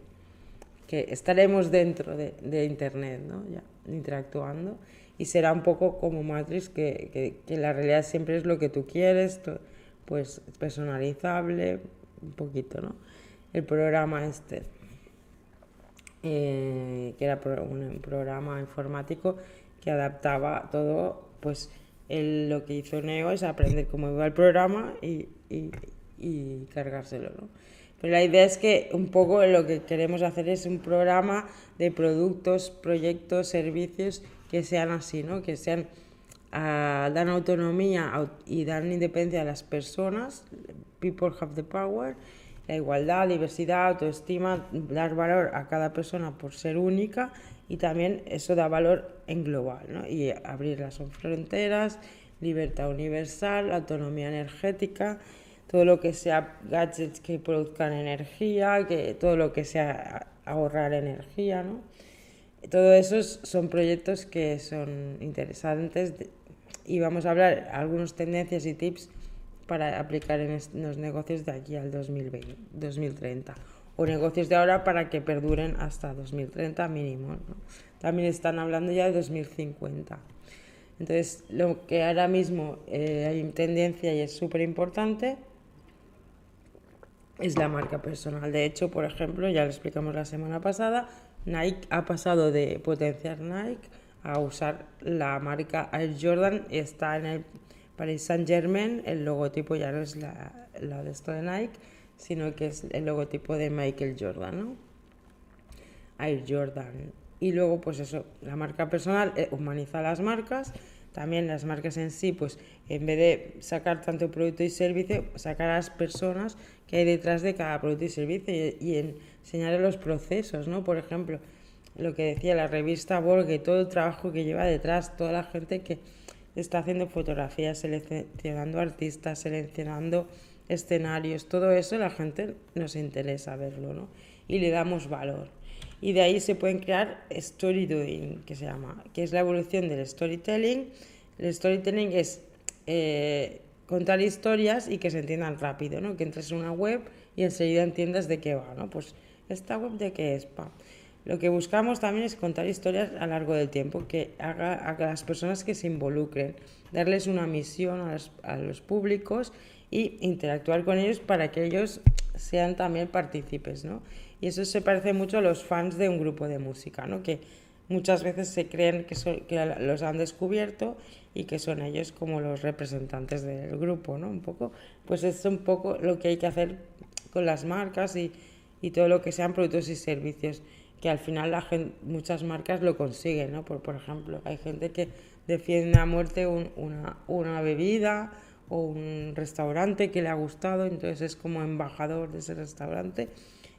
que estaremos dentro de, de internet, ¿no? Ya, interactuando. Y será un poco como Matrix, que, que, que, la realidad siempre es lo que tú quieres, pues personalizable, un poquito, ¿no? El programa este, eh, que era un programa informático que adaptaba todo, pues lo que hizo Neo es aprender cómo iba el programa y, y, y cargárselo, ¿no? Pero la idea es que un poco lo que queremos hacer es un programa de productos, proyectos, servicios que sean así, ¿no? Que sean uh, dan autonomía y dan independencia a las personas, people have the power, la igualdad, diversidad, autoestima, dar valor a cada persona por ser única y también eso da valor en global, ¿no? Y abrir las fronteras, libertad universal, autonomía energética todo lo que sea gadgets que produzcan energía, que todo lo que sea ahorrar energía, ¿no? Todo esos son proyectos que son interesantes y vamos a hablar algunas tendencias y tips para aplicar en los negocios de aquí al 2020, 2030 o negocios de ahora para que perduren hasta 2030 mínimo. ¿no? También están hablando ya de 2050. Entonces, lo que ahora mismo eh, hay tendencia y es súper importante es la marca personal. De hecho, por ejemplo, ya lo explicamos la semana pasada, Nike ha pasado de potenciar Nike a usar la marca Air Jordan. Está en el Paris Saint Germain, el logotipo ya no es la, de esto de Nike, sino que es el logotipo de Michael Jordan, ¿no? Air Jordan. Y luego, pues eso, la marca personal eh, humaniza las marcas también las marcas en sí, pues en vez de sacar tanto producto y servicio, sacar a las personas que hay detrás de cada producto y servicio y, enseñar los procesos, ¿no? Por ejemplo, lo que decía la revista Vogue, todo el trabajo que lleva detrás, toda la gente que está haciendo fotografías, seleccionando artistas, seleccionando escenarios, todo eso la gente nos interesa verlo, ¿no? Y le damos valor y de ahí se pueden crear story doing, que se llama, que es la evolución del storytelling. El storytelling es eh, contar historias y que se entiendan rápido, ¿no? Que entres en una web y enseguida entiendas de qué va, ¿no? Pues ¿esta web de qué es? Lo que buscamos también es contar historias a lo largo del tiempo, que haga a las personas que se involucren, darles una misión a los, a los públicos y interactuar con ellos para que ellos sean también partícipes, ¿no? Y eso se parece mucho a los fans de un grupo de música, ¿no? Que muchas veces se creen que, que los han descubierto y que son ellos como los representantes del grupo, ¿no? Un poco, pues es un poco lo que hay que hacer con las marcas y, y todo lo que sean productos y servicios, que al final la gente, muchas marcas lo consiguen, ¿no? Por, por ejemplo, hay gente que defiende a muerte una, una bebida o un restaurante que le ha gustado, entonces es como embajador de ese restaurante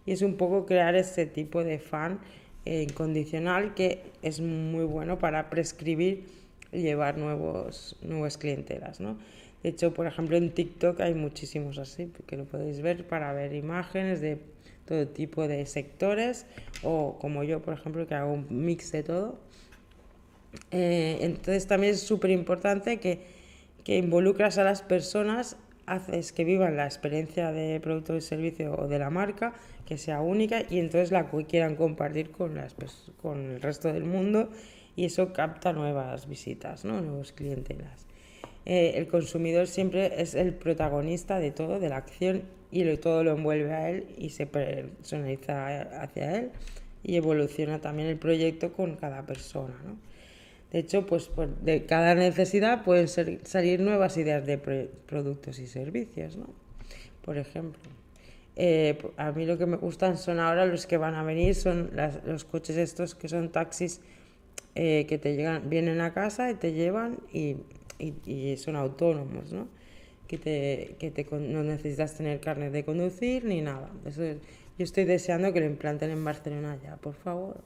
y es un poco crear ese tipo de fan eh, incondicional que es muy bueno para prescribir y llevar nuevos, nuevas clientelas, ¿no? De hecho, por ejemplo, en TikTok hay muchísimos así, que lo podéis ver para ver imágenes de todo tipo de sectores o como yo, por ejemplo, que hago un mix de todo. Eh, entonces también es súper importante que, que involucras a las personas, haces que vivan la experiencia de producto y servicio o de la marca, que sea única y entonces la quieran compartir con, las, con el resto del mundo y eso capta nuevas visitas, ¿no? nuevos clientelas. Eh, el consumidor siempre es el protagonista de todo, de la acción y todo lo envuelve a él y se personaliza hacia él y evoluciona también el proyecto con cada persona. De hecho, pues de cada necesidad pueden salir nuevas ideas de productos y servicios, ¿no? Por ejemplo, eh, a mí lo que me gustan son ahora los que van a venir, son los coches estos que son taxis eh, que te llegan, vienen a casa y te llevan y, y, son autónomos, ¿no? Que, te, que te, no necesitas tener carnet de conducir ni nada. Eso, yo estoy deseando que lo implanten en Barcelona ya, por favor.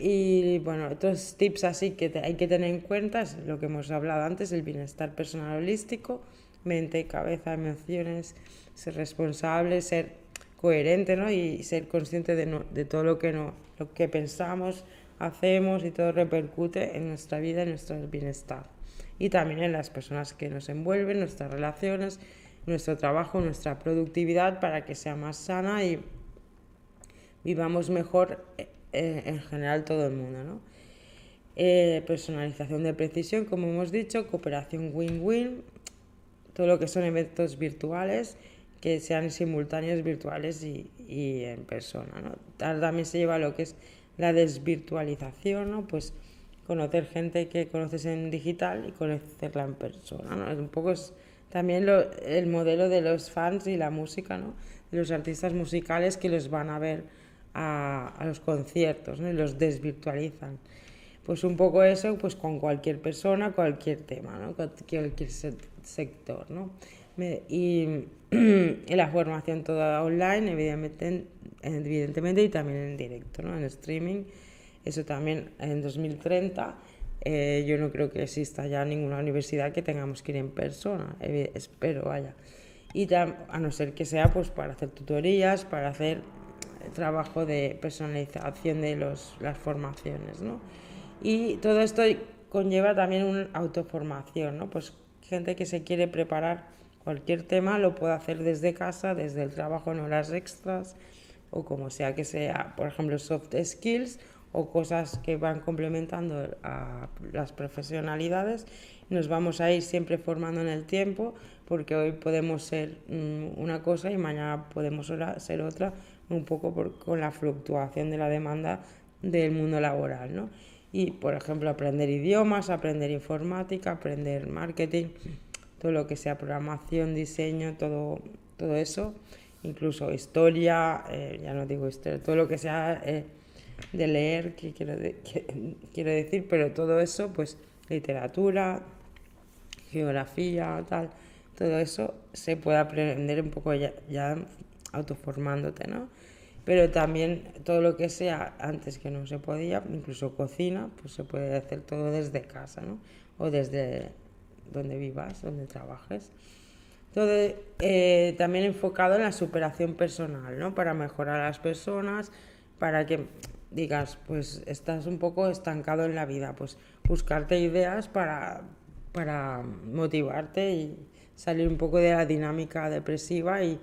Y bueno, otros tips así que hay que tener en cuenta es lo que hemos hablado antes, el bienestar personal holístico, mente, cabeza, emociones, ser responsable, ser coherente ¿no? y ser consciente de, de todo lo que, no, lo que pensamos, hacemos y todo repercute en nuestra vida, en nuestro bienestar. Y también en las personas que nos envuelven, nuestras relaciones, nuestro trabajo, nuestra productividad para que sea más sana y vivamos mejor eh, en general todo el mundo. ¿no? Eh, personalización de precisión, como hemos dicho, cooperación win-win, todo lo que son eventos virtuales que sean simultáneos virtuales y, y en persona. ¿no? También se lleva lo que es la desvirtualización, ¿no? pues conocer gente que conoces en digital y conocerla en persona. ¿no? Un poco es también lo, el modelo de los fans y la música, ¿no? de los artistas musicales que los van a ver a, los conciertos ¿no? y los desvirtualizan. Pues un poco eso pues con cualquier persona, cualquier tema, ¿no? cualquier sector. ¿no? y, la formación toda online, evidentemente, evidentemente, y también en directo, ¿no? en streaming. Eso también en 2030. Eh, yo no creo que exista ya ninguna universidad que tengamos que ir en persona, espero, vaya. Y a no ser que sea pues para hacer tutorías, para hacer trabajo de personalización de los, las formaciones, ¿no? Y todo esto conlleva también una autoformación, ¿no? Pues gente que se quiere preparar cualquier tema lo puede hacer desde casa, desde el trabajo en horas extras o como sea que sea, por ejemplo, soft skills o cosas que van complementando a las profesionalidades. Nos vamos a ir siempre formando en el tiempo porque hoy podemos ser mm, una cosa y mañana podemos ser otra un poco por, con la fluctuación de la demanda del mundo laboral, ¿no? Y, por ejemplo, aprender idiomas, aprender informática, aprender marketing, todo lo que sea programación, diseño, todo, todo eso, incluso historia, eh, ya no digo historia, todo lo que sea eh, de leer, que quiero, quiero decir, pero todo eso, pues literatura, geografía, tal, todo eso se puede aprender un poco ya, ya autoformándote, ¿no? Pero también todo lo que sea antes que no se podía, incluso cocina, pues se puede hacer todo desde casa, ¿no? O desde donde vivas, donde trabajes. Todo eh, también enfocado en la superación personal, ¿no? Para mejorar a las personas, para que digas, pues estás un poco estancado en la vida, pues buscarte ideas para, para motivarte y salir un poco de la dinámica depresiva y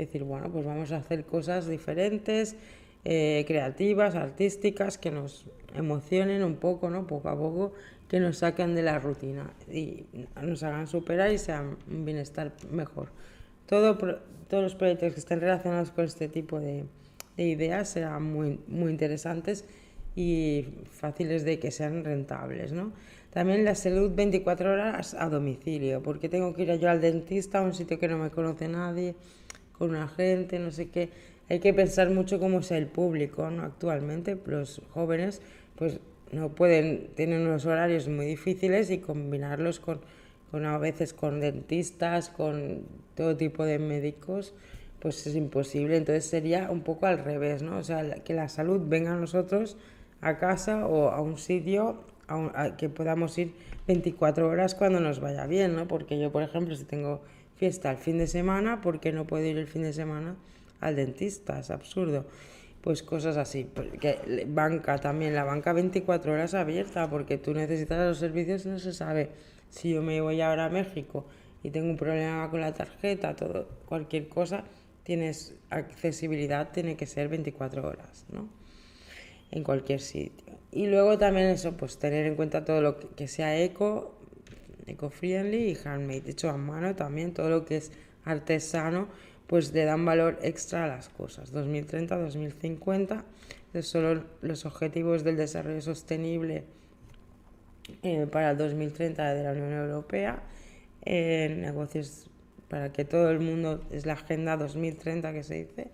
decir, bueno, pues vamos a hacer cosas diferentes, eh, creativas, artísticas, que nos emocionen un poco, ¿no? Poco a poco, que nos saquen de la rutina y nos hagan superar y sean un bienestar mejor. Todo, todos los proyectos que estén relacionados con este tipo de, de ideas serán muy, muy interesantes y fáciles de que sean rentables, ¿no? También la salud 24 horas a domicilio, porque tengo que ir yo al dentista a un sitio que no me conoce nadie, con una gente, no sé qué. Hay que pensar mucho cómo es el público, ¿no? Actualmente los jóvenes pues no pueden, tienen unos horarios muy difíciles y combinarlos con, con a veces con dentistas, con todo tipo de médicos, pues es imposible. Entonces sería un poco al revés, ¿no? O sea, que la salud venga a nosotros a casa o a un sitio a, que podamos ir 24 horas cuando nos vaya bien, ¿no? Porque yo, por ejemplo, si tengo fiesta el fin de semana, ¿por qué no puedo ir el fin de semana al dentista? Es absurdo. Pues cosas así. Porque banca también, la banca 24 horas abierta, porque tú necesitas los servicios, no se sabe. Si yo me voy ahora a México y tengo un problema con la tarjeta, todo, cualquier cosa, tienes accesibilidad, tiene que ser 24 horas, ¿no? En cualquier sitio. Y luego también eso, pues tener en cuenta todo lo que, sea eco, eco-friendly y handmade, hecho a mano también, todo lo que es artesano, pues le dan valor extra a las cosas. 2030, 2050, son los objetivos del desarrollo sostenible eh, para el 2030 de la Unión Europea, negocios para que todo el mundo, es la Agenda 2030 que se dice,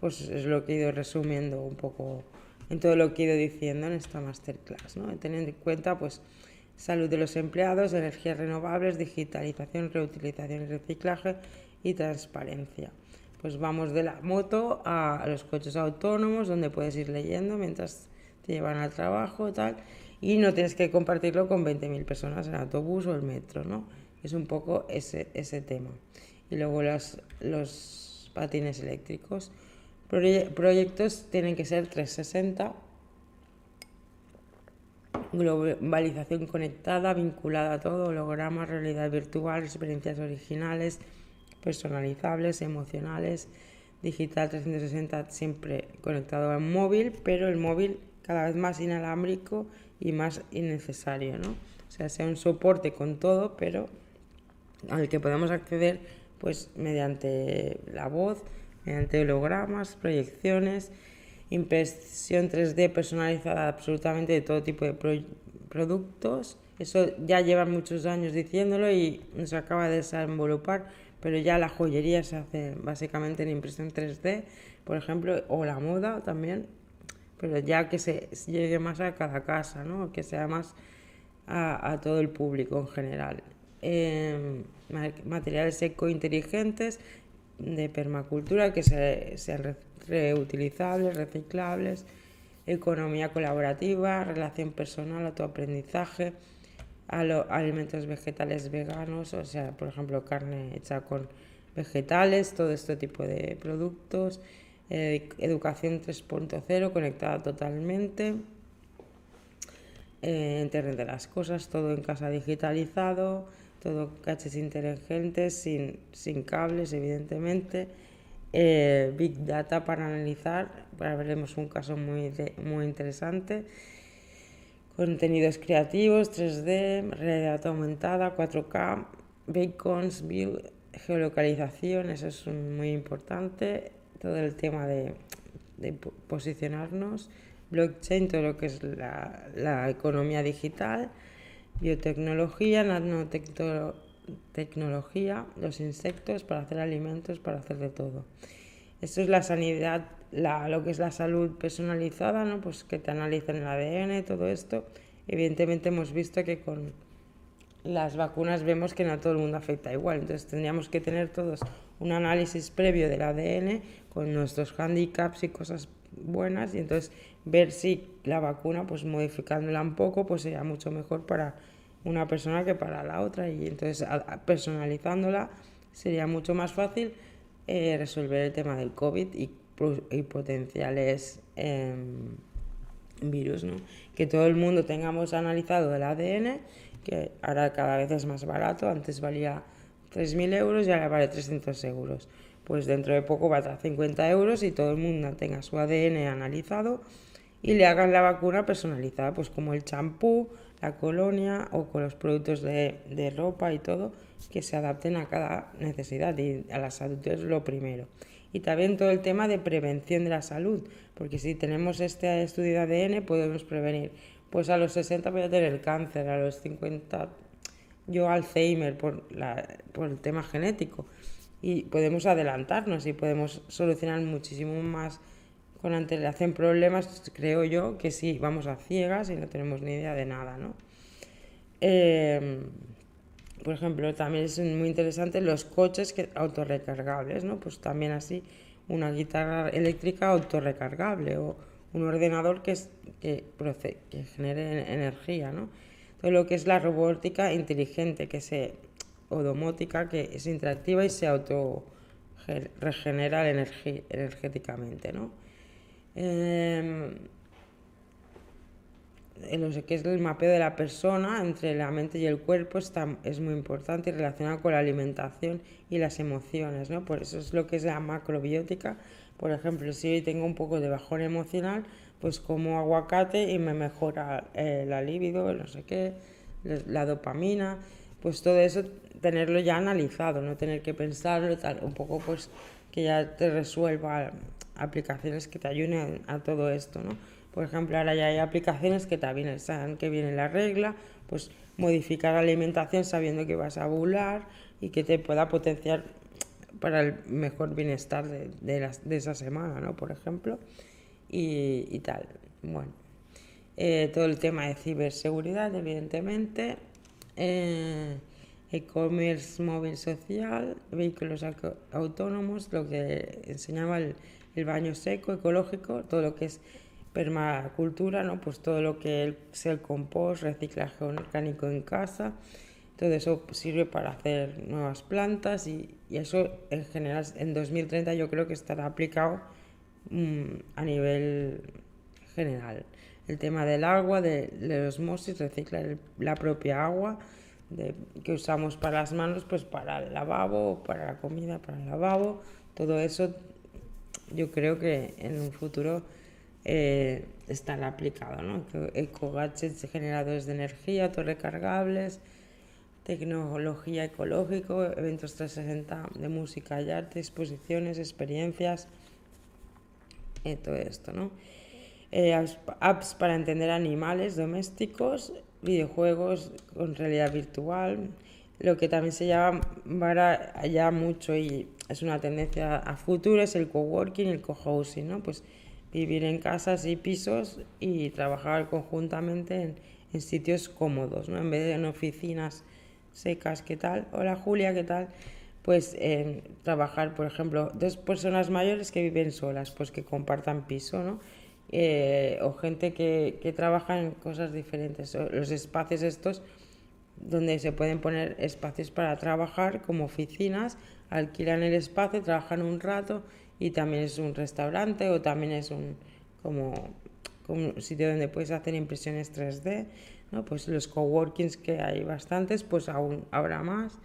pues es lo que he ido resumiendo un poco en todo lo que he ido diciendo en esta masterclass, ¿no? teniendo en cuenta pues salud de los empleados, energías renovables, digitalización, reutilización y reciclaje y transparencia. Pues vamos de la moto a los coches autónomos donde puedes ir leyendo mientras te llevan al trabajo tal y no tienes que compartirlo con 20.000 personas en autobús o el metro, ¿no? Es un poco ese, ese tema. Y luego los, los patines eléctricos proyectos tienen que ser 360, globalización conectada, vinculada a todo, hologramas, realidad virtual, experiencias originales, personalizables, emocionales, digital 360 siempre conectado al móvil, pero el móvil cada vez más inalámbrico y más innecesario, ¿no? O sea, sea un soporte con todo, pero al que podemos acceder pues mediante la voz, mediante hologramas, proyecciones, impresión 3D personalizada absolutamente de todo tipo de productos. Eso ya lleva muchos años diciéndolo y se acaba de desenvolupar, pero ya la joyería se hace básicamente en impresión 3D, por ejemplo, o la moda también, pero ya que se llegue más a cada casa, ¿no? que sea más a, todo el público en general. Em, materiales eco-inteligentes, de permacultura que sean reutilizables, reciclables, economía colaborativa, relación personal, autoaprendizaje, a alimentos vegetales veganos, o sea, por ejemplo, carne hecha con vegetales, todo este tipo de productos, eh, educación 3.0 conectada totalmente, eh, Internet de las cosas, todo en casa digitalizado, todo caches inteligentes, sin, sin cables, evidentemente. Eh, Big Data para analizar, para veremos un caso muy, muy interesante. Contenidos creativos, 3D, realidad aumentada, 4K, beacons, geolocalización, eso es muy importante. Todo el tema de, de posicionarnos, blockchain, todo lo que es la, la economía digital biotecnología, nanotecnología, los insectos para hacer alimentos, para hacer de todo. Esto es la sanidad, la, lo que es la salud personalizada, ¿no? pues que te analicen el ADN, todo esto. Evidentemente hemos visto que con las vacunas vemos que no a todo el mundo afecta igual, entonces tendríamos que tener todos un análisis previo del ADN con nuestros handicaps y cosas buenas y entonces ver si la vacuna, pues modificándola un poco, pues sería mucho mejor para una persona que para la otra y entonces personalizándola sería mucho más fácil eh, resolver el tema del COVID y, potenciales em, virus, ¿no? Que todo el mundo tengamos analizado el ADN, que ahora cada vez es más barato, antes valía 3.000 euros y ahora vale 300 euros pues dentro de poco va a dar 50 euros y todo el mundo tenga su ADN analizado y le hagan la vacuna personalizada, pues como el champú, la colonia o con los productos de, de ropa y todo, que se adapten a cada necesidad y a la salud es lo primero. Y también todo el tema de prevención de la salud, porque si tenemos este estudio de ADN podemos prevenir. Pues a los 60 voy a tener cáncer, a los 50 yo Alzheimer por, la, por el tema genético. Y podemos adelantarnos y podemos solucionar muchísimo más con antelación problemas, creo yo, que si vamos a ciegas y no tenemos ni idea de nada, ¿no? Eh, por ejemplo, también es muy interesante los coches que, autorrecargables, ¿no? Pues también así una guitarra eléctrica autorrecargable o un ordenador que, es, genere energía, ¿no? Todo lo que es la robótica inteligente, que se, o domótica, que es interactiva y se auto regenera energéticamente, ¿no? Eh, lo que es el mapeo de la persona entre la mente y el cuerpo está, es muy importante y relacionado con la alimentación y las emociones, ¿no? Por eso es lo que es la macrobiótica. Por ejemplo, si hoy tengo un poco de bajón emocional, pues como aguacate y me mejora eh, la libido, no sé qué, la dopamina, pues todo eso tenerlo ya analizado, no tener que pensarlo, tal, un poco pues que ya te resuelva aplicaciones que te ayuden a todo esto, ¿no? Por ejemplo, ahora ya hay aplicaciones que también saben que viene la regla, pues modificar alimentación sabiendo que vas a ovular y que te pueda potenciar para el mejor bienestar de, de, esa semana, ¿no? Por ejemplo, y, tal. Bueno, eh, todo el tema de ciberseguridad, evidentemente, eh, e-commerce móvil social, vehículos autónomos, lo que enseñaba el, el baño seco, ecológico, todo lo que es permacultura, ¿no? Pues todo lo que es el compost, reciclaje orgánico en casa, todo eso sirve para hacer nuevas plantas y, eso en general en 2030 yo creo que estará aplicado mm, a nivel general. El tema del agua, de, de osmosis, reciclar la propia agua que usamos para las manos, pues para el lavabo, para la comida, para el lavabo, todo eso yo creo que en un futuro eh, están aplicados, ¿no? Eco-gadgets generadores de energía, autorrecargables, tecnología ecológico, eventos 360 de música y arte, exposiciones, experiencias, eh, todo esto, ¿no? Eh, apps, para entender animales domésticos, videojuegos con realidad virtual, lo que también se llama ya mucho y es una tendencia a futuro es el coworking y el cohousing, ¿no? Pues vivir en casas y pisos y trabajar conjuntamente en, en sitios cómodos, ¿no? En vez de en oficinas secas, ¿qué tal? Hola Julia, ¿qué tal? Pues trabajar, por ejemplo, dos personas mayores que viven solas, pues que compartan piso, ¿no? Eh, o gente que, que trabaja en cosas diferentes. Los espacios estos donde se pueden poner espacios para trabajar como oficinas, alquilan el espacio, trabajan un rato y también es un restaurante o también es un como, un sitio donde puedes hacer impresiones 3D, ¿no? Pues los coworkings que hay bastantes, pues aún habrá más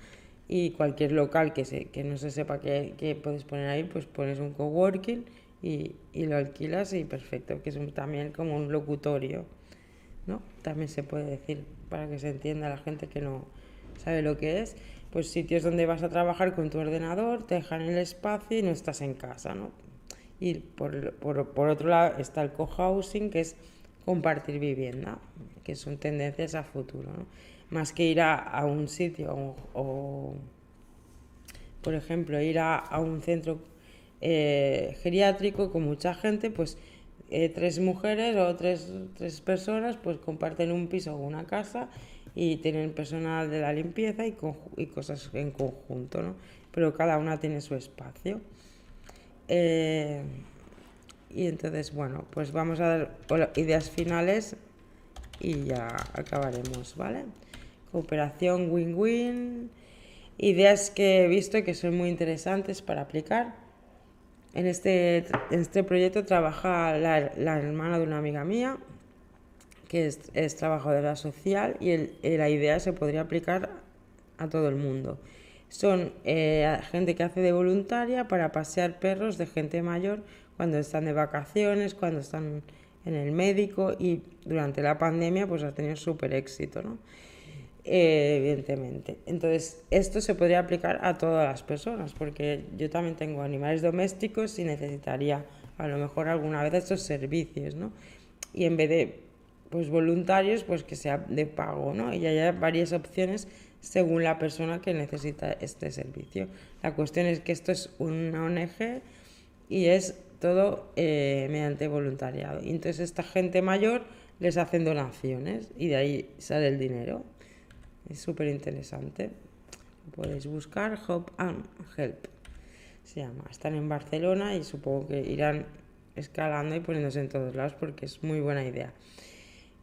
y cualquier local que, se, que no se sepa qué, puedes poner ahí, pues pones un coworking y, y lo alquilas y perfecto, que es también como un locutorio, ¿no? También se puede decir para que se entienda la gente que no sabe lo que es pues sitios donde vas a trabajar con tu ordenador, te dejan el espacio y no estás en casa, ¿no? Y por, por, otro lado está el cohousing, que es compartir vivienda, que son tendencias a futuro. Más que ir a, un sitio o, por ejemplo, ir a, un centro eh, geriátrico con mucha gente, pues eh, tres mujeres o tres, tres personas pues comparten un piso o una casa y tienen personal de la limpieza y, cosas en conjunto, ¿no? Pero cada una tiene su espacio. Eh, y entonces, bueno, pues vamos a dar ideas finales y ya acabaremos, ¿vale? Cooperación win-win, ideas que he visto que son muy interesantes para aplicar. En este, en este proyecto trabaja la, hermana de una amiga mía, que es, trabajadora social y la idea se podría aplicar a todo el mundo. son eh, gente que hace de voluntaria para pasear perros de gente mayor cuando están de vacaciones, cuando están en el médico y durante la pandemia pues ha tenido súper éxito, ¿no? Eh, evidentemente. Entonces, esto se podría aplicar a todas las personas, porque yo también tengo animales domésticos y necesitaría a lo mejor alguna vez estos servicios, ¿no? Y en vez de pues voluntarios, pues que sea de pago, ¿no? Y hay varias opciones según la persona que necesita este servicio. La cuestión es que esto es una ONG y es todo eh, mediante voluntariado. Y entonces esta gente mayor les hacen donaciones y de ahí sale el dinero. Es súper interesante. Podéis buscar Hope and Help. Se llama. Están en Barcelona y supongo que irán escalando y poniéndose en todos lados porque es muy buena idea.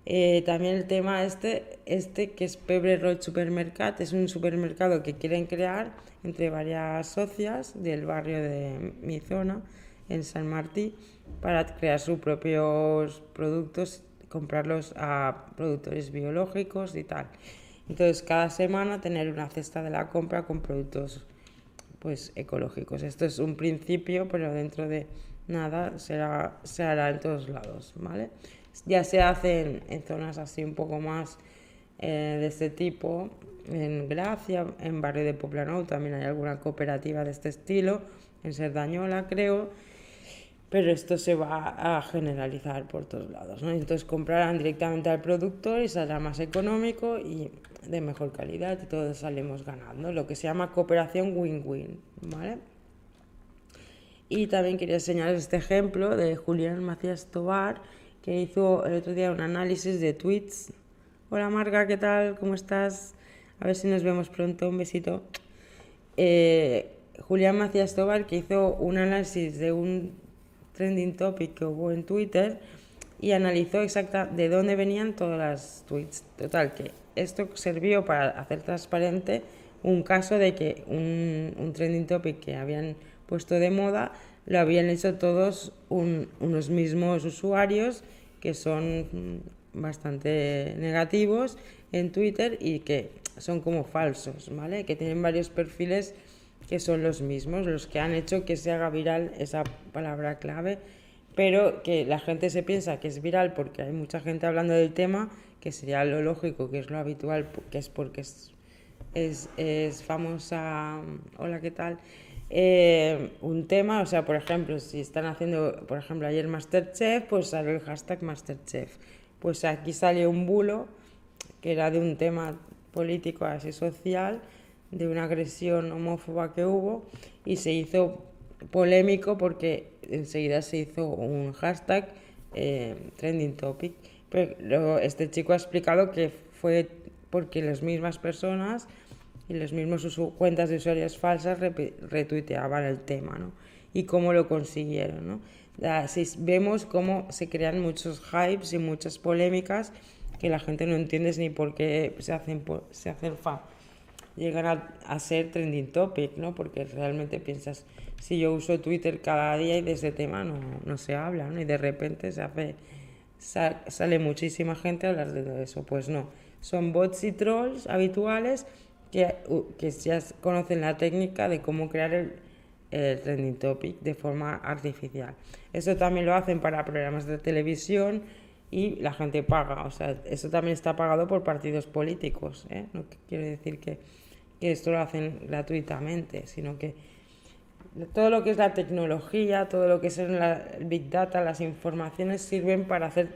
Eh, también el tema este, este que es Pebre Road Supermercat, es un supermercado que quieren crear entre varias socias del barrio de mi zona en San Martí para crear sus propios productos, comprarlos a productores biológicos y tal. Entonces, cada semana tener una cesta de la compra con productos pues ecológicos. Esto es un principio, pero dentro de nada será, se hará en todos lados, ¿vale? Ya se hace en, zonas así un poco más eh, de este tipo, en Gracia, en Barrio de Poplano también hay alguna cooperativa de este estilo, en Serdañola creo, pero esto se va a generalizar por todos lados. ¿no? Entonces comprarán directamente al productor y saldrá más económico y de mejor calidad y todos salimos ganando, lo que se llama cooperación win-win. ¿vale? Y también quería enseñar este ejemplo de Julián Macías Tobar, que hizo el otro día un análisis de tweets. Hola Marga, ¿qué tal? ¿Cómo estás? A ver si nos vemos pronto. Un besito. Eh, Julián Macías Tobar, que hizo un análisis de un trending topic que hubo en Twitter y analizó exacta de dónde venían todas las tweets. Total, que esto sirvió para hacer transparente un caso de que un, trending topic que habían puesto de moda lo habían hecho todos unos mismos usuarios que son bastante negativos en Twitter y que son como falsos, ¿vale? Que tienen varios perfiles que son los mismos, los que han hecho que se haga viral esa palabra clave, pero que la gente se piensa que es viral porque hay mucha gente hablando del tema, que sería lo lógico, que es lo habitual, que es porque es, es, es famosa, hola, ¿qué tal? Eh, un tema, o sea, por ejemplo, si están haciendo, por ejemplo, ayer Masterchef, pues sale el hashtag Masterchef. Pues aquí salió un bulo que era de un tema político así social, de una agresión homófoba que hubo y se hizo polémico porque enseguida se hizo un hashtag eh, trending topic. Pero este chico ha explicado que fue porque las mismas personas y las mismas cuentas de usuarios falsas retuiteaban el tema, ¿no? Y cómo lo consiguieron, ¿no? Así vemos cómo se crean muchos hypes y muchas polémicas que la gente no entiende ni por qué se hacen, se hacen fa llegan a, ser trending topic, ¿no? Porque realmente piensas, si yo uso Twitter cada día y de ese tema no, no se habla, ¿no? Y de repente se hace, sale muchísima gente a hablar de eso. Pues no, son bots y trolls habituales que, que ya conocen la técnica de cómo crear el, trending topic de forma artificial. Eso también lo hacen para programas de televisión y la gente paga. O sea, eso también está pagado por partidos políticos. ¿eh? No decir que que esto lo hacen gratuitamente, sino que todo lo que es la tecnología, todo lo que es el Big Data, las informaciones sirven para hacer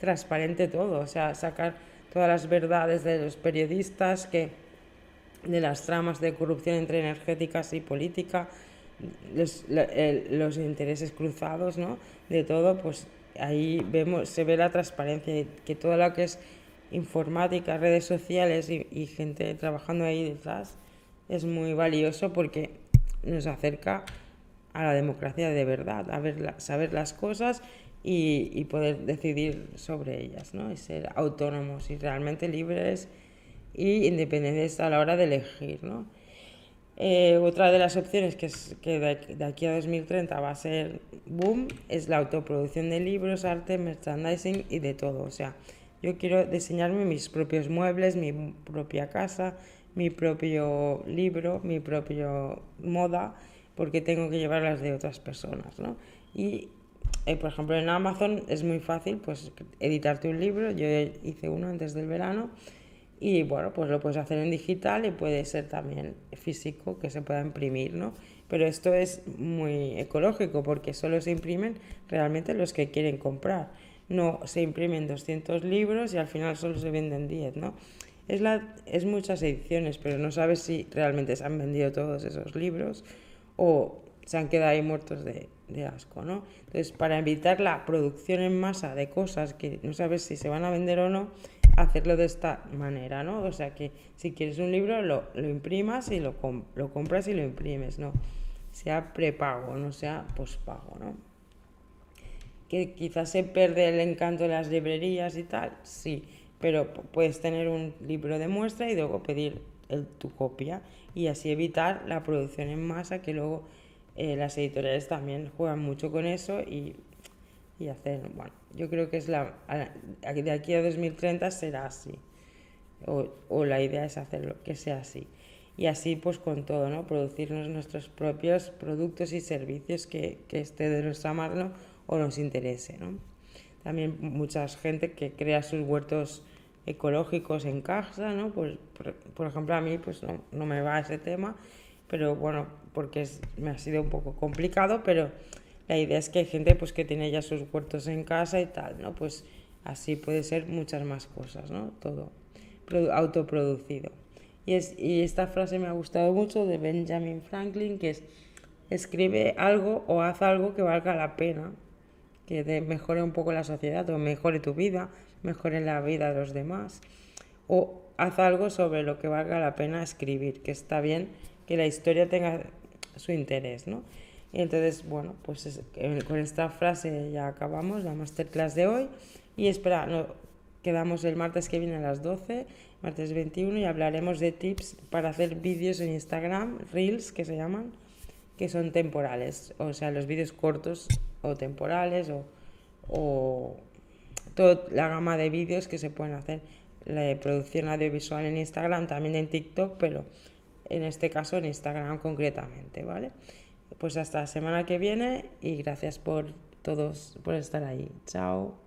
transparente todo, o sea, sacar todas las verdades de los periodistas, que, de las tramas de corrupción entre energéticas y política, los, los intereses cruzados, ¿no? De todo, pues ahí vemos, se ve la transparencia, que todo lo que es informática, redes sociales y, gente trabajando ahí detrás es muy valioso porque nos acerca a la democracia de verdad, a saber las cosas y, poder decidir sobre ellas, ¿no? y ser autónomos y realmente libres y independientes a la hora de elegir. ¿no? Eh, otra de las opciones que, es, que de, aquí a 2030 va a ser boom es la autoproducción de libros, arte, merchandising y de todo. O sea, Yo quiero diseñarme mis propios muebles, mi propia casa, mi propio libro, mi propio moda, porque tengo que llevarlas de otras personas, ¿no? Y, eh, por ejemplo, en Amazon es muy fácil, pues, editarte un libro. Yo hice uno antes del verano y, bueno, pues lo puedes hacer en digital y puede ser también físico, que se pueda imprimir, ¿no? Pero esto es muy ecológico porque solo se imprimen realmente los que quieren comprar. No se imprimen 200 libros y al final solo se venden 10, ¿no? Es, la, es muchas ediciones, pero no sabes si realmente se han vendido todos esos libros o se han quedado ahí muertos de, asco, ¿no? Entonces, para evitar la producción en masa de cosas que no sabes si se van a vender o no, hacerlo de esta manera, ¿no? O sea que si quieres un libro lo, lo imprimas y lo, lo compras y lo imprimes, ¿no? Sea prepago, no sea pospago, ¿no? Que quizás se pierde el encanto de las librerías y tal, sí, pero puedes tener un libro de muestra y luego pedir el, tu copia y así evitar la producción en masa que luego eh, las editoriales también juegan mucho con eso y, y hacer, bueno, yo creo que es la, de aquí a 2030 será así o, o la idea es hacerlo, que sea así y así pues con todo, ¿no? Producirnos nuestros propios productos y servicios que, que esté de nuestra mano o nos interese, ¿no? También mucha gente que crea sus huertos ecológicos en casa, ¿no? Pues, por, ejemplo, a mí pues no, no, me va ese tema, pero bueno, porque es, me ha sido un poco complicado, pero la idea es que hay gente pues que tiene ya sus huertos en casa y tal, ¿no? Pues así puede ser muchas más cosas, ¿no? Todo autoproducido. Y, es, y esta frase me ha gustado mucho de Benjamin Franklin, que es, escribe algo o haz algo que valga la pena, que mejore un poco la sociedad o mejore tu vida, mejore la vida de los demás. O haz algo sobre lo que valga la pena escribir, que está bien que la historia tenga su interés, ¿no? Y entonces, bueno, pues con esta frase ya acabamos la masterclass de hoy y espera, no, quedamos el martes que viene a las 12 martes 21, y hablaremos de tips para hacer vídeos en Instagram, reels que se llaman, que son temporales, o sea, los vídeos cortos o temporales o, toda la gama de vídeos que se pueden hacer, la producción audiovisual en Instagram, también en TikTok, pero en este caso en Instagram concretamente, ¿vale? Pues hasta la semana que viene y gracias por todos por estar ahí. Chao.